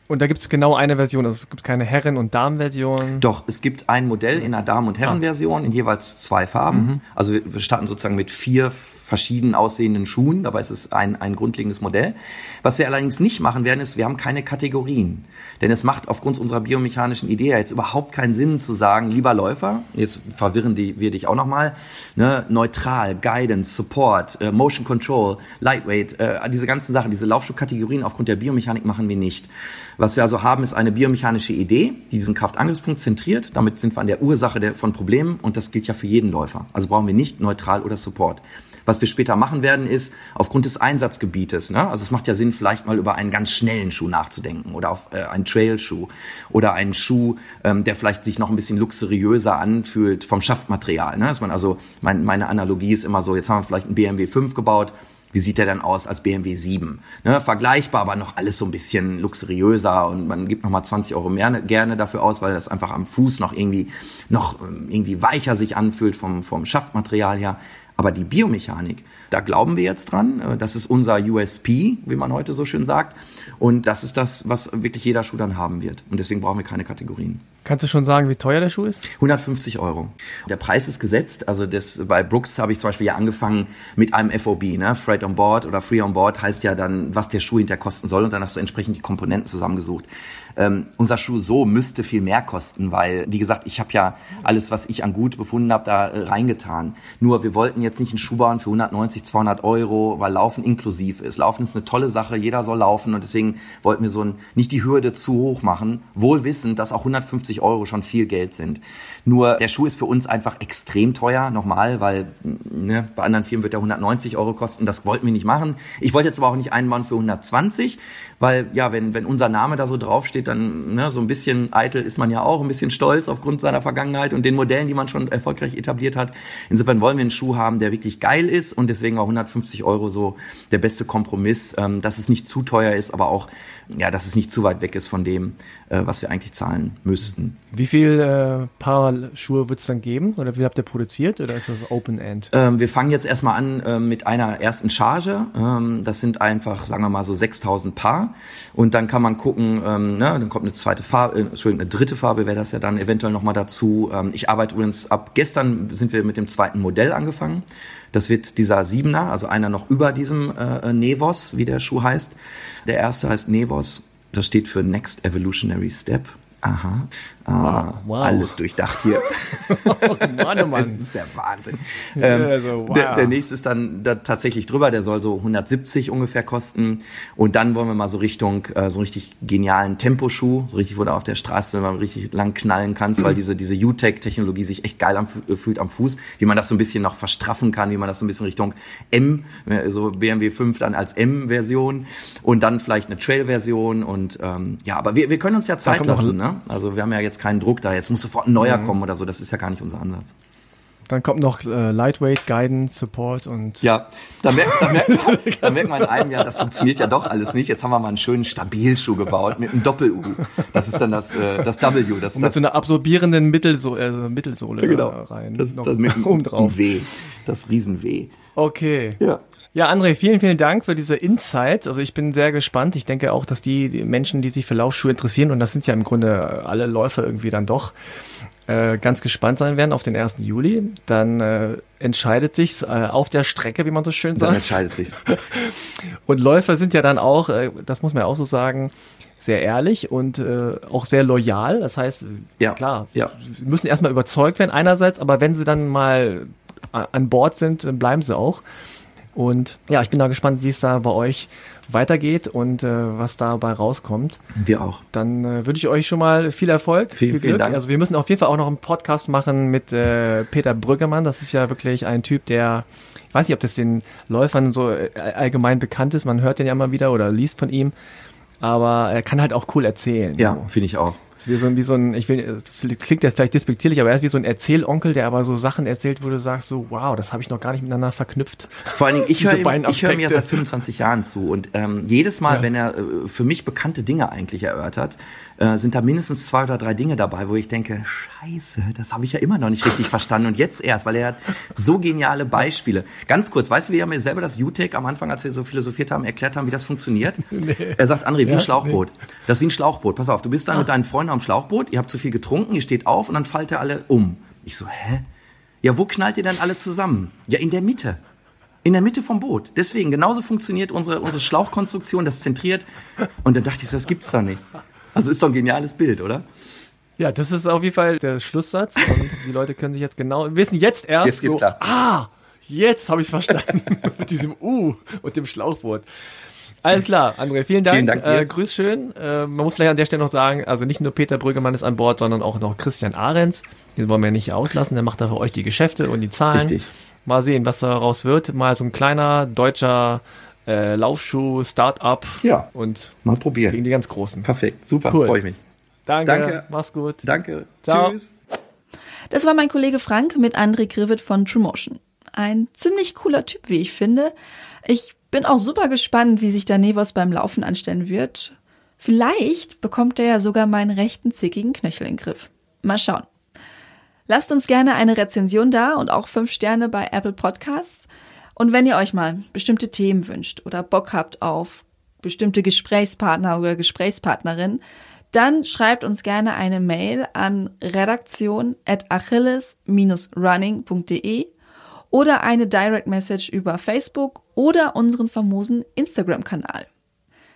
Und da gibt es genau eine Version, also es gibt keine Herren- und Damenversion.
Doch, es gibt ein Modell in der Damen- und Herrenversion in jeweils zwei Farben. Mhm. Also wir starten sozusagen mit vier verschieden aussehenden Schuhen, dabei ist es ein, ein grundlegendes Modell. Was wir allerdings nicht machen werden, ist, wir haben keine Kategorien. Denn es macht aufgrund unserer biomechanischen Idee jetzt überhaupt keinen Sinn zu sagen, lieber Läufer, jetzt verwirren die, wir dich auch nochmal, ne, neutral, Guidance, Support, äh, Motion Control, Lightweight, äh, diese ganzen Sachen, diese Laufschuhkategorien aufgrund der Biomechanik machen wir nicht. Was wir also haben, ist eine biomechanische Idee, die diesen Kraftangriffspunkt zentriert. Damit sind wir an der Ursache der, von Problemen und das gilt ja für jeden Läufer. Also brauchen wir nicht neutral oder Support. Was wir später machen werden, ist aufgrund des Einsatzgebietes. Ne? Also es macht ja Sinn, vielleicht mal über einen ganz schnellen Schuh nachzudenken oder auf äh, einen Trailschuh oder einen Schuh, ähm, der vielleicht sich noch ein bisschen luxuriöser anfühlt vom Schaftmaterial. Ne? Dass man also, mein, meine Analogie ist immer so, jetzt haben wir vielleicht einen BMW 5 gebaut, wie sieht der dann aus als BMW 7? Ne, vergleichbar, aber noch alles so ein bisschen luxuriöser und man gibt noch mal 20 Euro mehr gerne dafür aus, weil das einfach am Fuß noch irgendwie noch ähm, irgendwie weicher sich anfühlt vom vom Schaftmaterial her. Aber die Biomechanik, da glauben wir jetzt dran. Äh, das ist unser USP, wie man heute so schön sagt. Und das ist das, was wirklich jeder Schuh dann haben wird. Und deswegen brauchen wir keine Kategorien.
Kannst du schon sagen, wie teuer der Schuh ist?
150 Euro. Der Preis ist gesetzt. Also das, bei Brooks habe ich zum Beispiel ja angefangen mit einem FOB, ne? Freight on Board oder Free on Board heißt ja dann, was der Schuh hinterher kosten soll. Und dann hast du entsprechend die Komponenten zusammengesucht. Ähm, unser Schuh so müsste viel mehr kosten, weil, wie gesagt, ich habe ja alles, was ich an gut befunden habe, da äh, reingetan. Nur wir wollten jetzt nicht einen Schuh bauen für 190, 200 Euro, weil Laufen inklusiv ist. Laufen ist eine tolle Sache, jeder soll laufen und deswegen wollten wir so ein, nicht die Hürde zu hoch machen, wohl wissend, dass auch 150 Euro schon viel Geld sind. Nur der Schuh ist für uns einfach extrem teuer, nochmal, weil ne, bei anderen Firmen wird er 190 Euro kosten, das wollten wir nicht machen. Ich wollte jetzt aber auch nicht einen Mann für 120, weil ja, wenn, wenn unser Name da so draufsteht, dann ne, so ein bisschen eitel ist man ja auch, ein bisschen stolz aufgrund seiner Vergangenheit und den Modellen, die man schon erfolgreich etabliert hat. Insofern wollen wir einen Schuh haben, der wirklich geil ist und deswegen war 150 Euro so der beste Kompromiss, ähm, dass es nicht zu teuer ist, aber auch, ja, dass es nicht zu weit weg ist von dem, äh, was wir eigentlich zahlen müssten.
Wie viel äh, Paar Schuhe wird es dann geben oder wie habt ihr produziert oder ist das Open End?
Ähm, wir fangen jetzt erstmal an äh, mit einer ersten Charge. Ähm, das sind einfach, sagen wir mal so 6000 Paar und dann kann man gucken, ähm, ne, dann kommt eine zweite Farbe, äh, Entschuldigung, eine dritte Farbe wäre das ja dann eventuell nochmal dazu. Ähm, ich arbeite übrigens ab gestern sind wir mit dem zweiten Modell angefangen. Das wird dieser Siebener, also einer noch über diesem äh, Nevos, wie der Schuh heißt. Der erste heißt Nevos. Das steht für Next Evolutionary Step. Aha. Ah, wow. Alles durchdacht hier. (laughs) oh Mann, oh Mann. Das ist der Wahnsinn. Ähm, also, wow. der, der, nächste ist dann da tatsächlich drüber, der soll so 170 ungefähr kosten. Und dann wollen wir mal so Richtung äh, so richtig genialen Temposchuh, so richtig, wo du auf der Straße mal richtig lang knallen kannst, mhm. weil diese, diese U-Tech-Technologie sich echt geil am, fühlt am Fuß, wie man das so ein bisschen noch verstraffen kann, wie man das so ein bisschen Richtung M, äh, so BMW 5 dann als M-Version und dann vielleicht eine Trail-Version und ähm, ja, aber wir, wir können uns ja Zeit lassen, ne? Also wir haben ja jetzt jetzt keinen Druck da, jetzt muss sofort ein neuer mhm. kommen oder so. Das ist ja gar nicht unser Ansatz.
Dann kommt noch äh, Lightweight, Guidance, Support und.
Ja, da merkt, da, merkt man, (laughs) da merkt man in einem Jahr, das funktioniert ja doch alles nicht. Jetzt haben wir mal einen schönen Stabilschuh gebaut mit einem Doppel-U. Das ist dann das, äh, das W. Das,
und mit
das,
so einer absorbierenden Mittelso äh, Mittelsohle
genau.
rein.
Das, das mit (laughs) oben drauf. W. Das Riesen-W.
Okay. Ja. Ja, André, vielen, vielen Dank für diese Insights. Also ich bin sehr gespannt. Ich denke auch, dass die, die Menschen, die sich für Laufschuhe interessieren, und das sind ja im Grunde alle Läufer irgendwie dann doch, äh, ganz gespannt sein werden auf den 1. Juli. Dann äh, entscheidet sich's äh, auf der Strecke, wie man so schön sagt.
Dann entscheidet sich's. (laughs)
und Läufer sind ja dann auch, äh, das muss man ja auch so sagen, sehr ehrlich und äh, auch sehr loyal. Das heißt, ja, klar, ja. sie müssen erstmal überzeugt werden einerseits, aber wenn sie dann mal an Bord sind, dann bleiben sie auch. Und ja, ich bin da gespannt, wie es da bei euch weitergeht und äh, was dabei rauskommt.
Wir auch.
Dann äh, wünsche ich euch schon mal viel Erfolg,
vielen, viel Glück. Vielen Dank.
Also wir müssen auf jeden Fall auch noch einen Podcast machen mit äh, Peter Brüggemann. Das ist ja wirklich ein Typ, der, ich weiß nicht, ob das den Läufern so äh, allgemein bekannt ist. Man hört den ja immer wieder oder liest von ihm. Aber er kann halt auch cool erzählen.
Ja, finde ich auch.
Ist wie so, ein, wie so ein, ich will, das klingt jetzt vielleicht despektierlich, aber er ist wie so ein Erzählonkel, der aber so Sachen erzählt, wo du sagst so, wow, das habe ich noch gar nicht miteinander verknüpft.
Vor allen Dingen, ich (laughs) höre ich höre mir seit 25 Jahren zu und ähm, jedes Mal, ja. wenn er äh, für mich bekannte Dinge eigentlich erörtert, äh, sind da mindestens zwei oder drei Dinge dabei, wo ich denke, scheiße, das habe ich ja immer noch nicht richtig verstanden und jetzt erst, weil er hat so geniale Beispiele. Ganz kurz, weißt du, wie er mir selber das UTEC am Anfang, als wir so philosophiert haben, erklärt haben, wie das funktioniert? (laughs) Nee. Er sagt, André, wie ja, ein Schlauchboot. Nee. Das ist wie ein Schlauchboot. Pass auf, du bist da mit deinen Freunden am Schlauchboot, ihr habt zu viel getrunken, ihr steht auf und dann fallt ihr alle um. Ich so, hä? Ja, wo knallt ihr dann alle zusammen? Ja, in der Mitte. In der Mitte vom Boot. Deswegen, genauso funktioniert unsere, unsere Schlauchkonstruktion, das zentriert. Und dann dachte ich, das gibt's doch nicht. Also ist doch ein geniales Bild, oder?
Ja, das ist auf jeden Fall der Schlusssatz und die Leute können sich jetzt genau wissen jetzt erst
jetzt geht's so, klar.
ah, jetzt habe ich verstanden (laughs) mit diesem U und dem Schlauchboot. Alles klar, André, vielen Dank.
Vielen Dank
äh, grüß schön. Äh, man muss vielleicht an der Stelle noch sagen, also nicht nur Peter Brüggemann ist an Bord, sondern auch noch Christian Ahrens. Den wollen wir nicht auslassen. Der macht da für euch die Geschäfte und die Zahlen.
Richtig.
Mal sehen, was daraus wird. Mal so ein kleiner deutscher äh, Laufschuh, Start-up.
Ja.
Und
mal probieren.
Gegen die ganz Großen.
Perfekt. Super. Cool. Freue ich mich.
Danke. Danke. Mach's gut.
Danke.
Ciao.
Tschüss.
Das war mein Kollege Frank mit André Grivet von TrueMotion. Ein ziemlich cooler Typ, wie ich finde. Ich bin auch super gespannt, wie sich der Nevos beim Laufen anstellen wird. Vielleicht bekommt er ja sogar meinen rechten zickigen Knöchel in den Griff. Mal schauen. Lasst uns gerne eine Rezension da und auch fünf Sterne bei Apple Podcasts. Und wenn ihr euch mal bestimmte Themen wünscht oder Bock habt auf bestimmte Gesprächspartner oder Gesprächspartnerin, dann schreibt uns gerne eine Mail an redaktion at achilles-running.de oder eine Direct Message über Facebook oder unseren famosen Instagram-Kanal.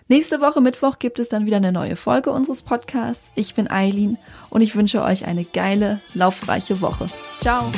Nächste Woche Mittwoch gibt es dann wieder eine neue Folge unseres Podcasts. Ich bin Eileen und ich wünsche euch eine geile, laufreiche Woche. Ciao!